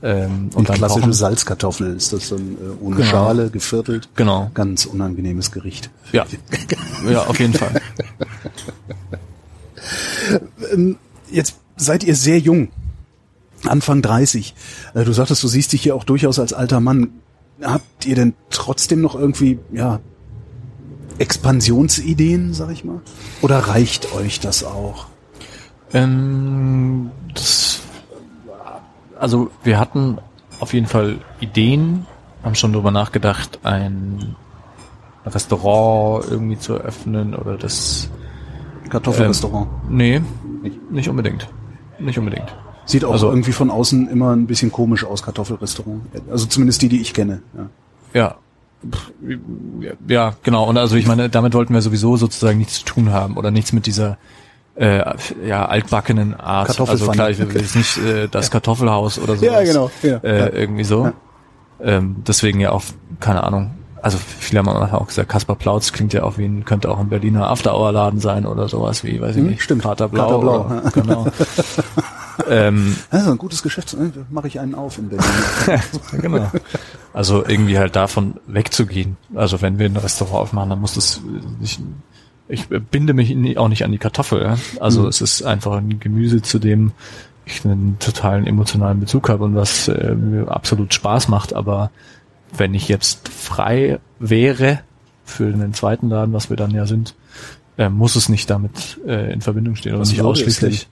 [SPEAKER 1] ähm, und die dann klassische kochen. Salzkartoffel ist das dann äh, ohne genau. Schale geviertelt.
[SPEAKER 2] Genau.
[SPEAKER 1] Ganz unangenehmes Gericht.
[SPEAKER 2] Ja. (laughs) ja, auf jeden Fall.
[SPEAKER 1] Ähm, jetzt seid ihr sehr jung. Anfang 30. Äh, du sagtest, du siehst dich hier auch durchaus als alter Mann. Habt ihr denn trotzdem noch irgendwie, ja, Expansionsideen, sag ich mal? Oder reicht euch das auch?
[SPEAKER 2] Ähm, das, also wir hatten auf jeden Fall Ideen, haben schon darüber nachgedacht, ein Restaurant irgendwie zu eröffnen oder das
[SPEAKER 1] Kartoffelrestaurant.
[SPEAKER 2] Ähm, nee, nicht, nicht unbedingt. Nicht unbedingt.
[SPEAKER 1] Sieht auch also, irgendwie von außen immer ein bisschen komisch aus, Kartoffelrestaurant. Also zumindest die, die ich kenne.
[SPEAKER 2] Ja. ja. Ja, genau. Und also ich meine, damit wollten wir sowieso sozusagen nichts zu tun haben oder nichts mit dieser äh, ja, altbackenen Art. Also klar, ich will okay. jetzt nicht äh, das Kartoffelhaus oder so.
[SPEAKER 1] Ja, genau. Ja,
[SPEAKER 2] äh, ja. Irgendwie so. Ja. Ähm, deswegen ja auch, keine Ahnung, also viele haben auch gesagt, Kaspar Plautz klingt ja auch wie ein, könnte auch ein Berliner After-Hour-Laden sein oder sowas wie, weiß ich hm, nicht.
[SPEAKER 1] Stimmt.
[SPEAKER 2] Kater Blau. Kater Blau. Oder, genau. (laughs)
[SPEAKER 1] ähm, (laughs) das ist ein gutes Geschäft, ne? mache ich einen auf in Berlin. (laughs)
[SPEAKER 2] genau. Also irgendwie halt davon wegzugehen. Also wenn wir ein Restaurant aufmachen, dann muss das nicht, ich binde mich auch nicht an die Kartoffel. Ja? Also mhm. es ist einfach ein Gemüse, zu dem ich einen totalen emotionalen Bezug habe und was äh, mir absolut Spaß macht. Aber wenn ich jetzt frei wäre für einen zweiten Laden, was wir dann ja sind, äh, muss es nicht damit äh, in Verbindung stehen oder nicht ausschließlich.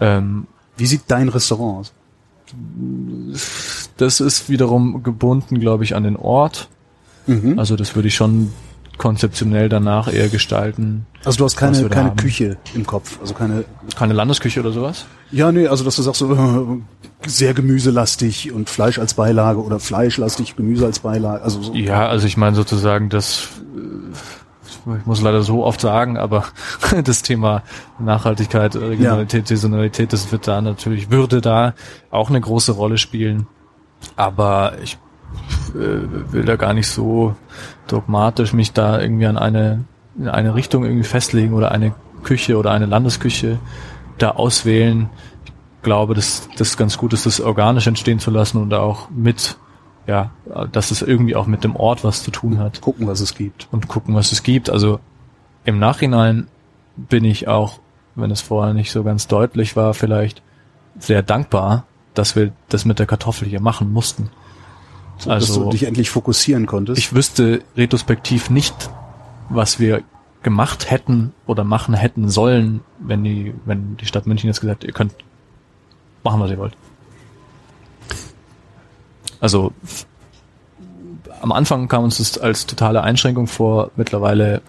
[SPEAKER 1] Ähm, Wie sieht dein Restaurant aus?
[SPEAKER 2] Das ist wiederum gebunden, glaube ich, an den Ort. Mhm. Also das würde ich schon konzeptionell danach eher gestalten.
[SPEAKER 1] Also du hast keine, keine Küche im Kopf, also keine
[SPEAKER 2] keine Landesküche oder sowas?
[SPEAKER 1] Ja, nee, also dass du sagst so äh, sehr gemüselastig und Fleisch als Beilage oder fleischlastig, Gemüse als Beilage, also so.
[SPEAKER 2] Ja, also ich meine sozusagen das ich muss leider so oft sagen, aber (laughs) das Thema Nachhaltigkeit, Regionalität, ja. Saisonalität, das wird da natürlich, würde da auch eine große Rolle spielen. Aber ich äh, will da gar nicht so dogmatisch mich da irgendwie an eine, in eine Richtung irgendwie festlegen oder eine Küche oder eine Landesküche da auswählen. Ich glaube, dass das ganz gut ist, das organisch entstehen zu lassen und auch mit ja, dass es irgendwie auch mit dem Ort was zu tun hat.
[SPEAKER 1] Gucken, was es gibt.
[SPEAKER 2] Und gucken, was es gibt. Also im Nachhinein bin ich auch, wenn es vorher nicht so ganz deutlich war, vielleicht sehr dankbar, dass wir das mit der Kartoffel hier machen mussten.
[SPEAKER 1] So, also, dass du dich endlich fokussieren konntest.
[SPEAKER 2] Ich wüsste retrospektiv nicht, was wir gemacht hätten oder machen hätten sollen, wenn die, wenn die Stadt München jetzt gesagt, ihr könnt machen, was ihr wollt. Also am Anfang kam uns das als totale Einschränkung vor. Mittlerweile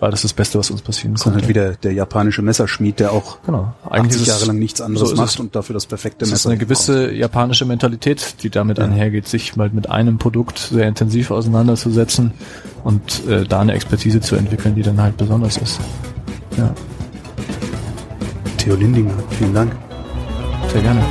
[SPEAKER 2] war das das Beste, was uns passieren
[SPEAKER 1] Das ist dann
[SPEAKER 2] konnte.
[SPEAKER 1] halt wieder der japanische Messerschmied, der auch
[SPEAKER 2] genau.
[SPEAKER 1] 80
[SPEAKER 2] ist es-
[SPEAKER 1] Jahre lang nichts anderes
[SPEAKER 2] so ist
[SPEAKER 1] macht und dafür das perfekte
[SPEAKER 2] Das
[SPEAKER 1] Messer
[SPEAKER 2] ist eine gewisse japanische Mentalität, die damit
[SPEAKER 1] Ja.
[SPEAKER 2] einhergeht, sich mal mit einem Produkt sehr intensiv auseinanderzusetzen und äh, da eine Expertise zu entwickeln, die dann halt besonders ist. Ja,
[SPEAKER 1] Theo Lindinger, vielen Dank.
[SPEAKER 2] sehr gerne.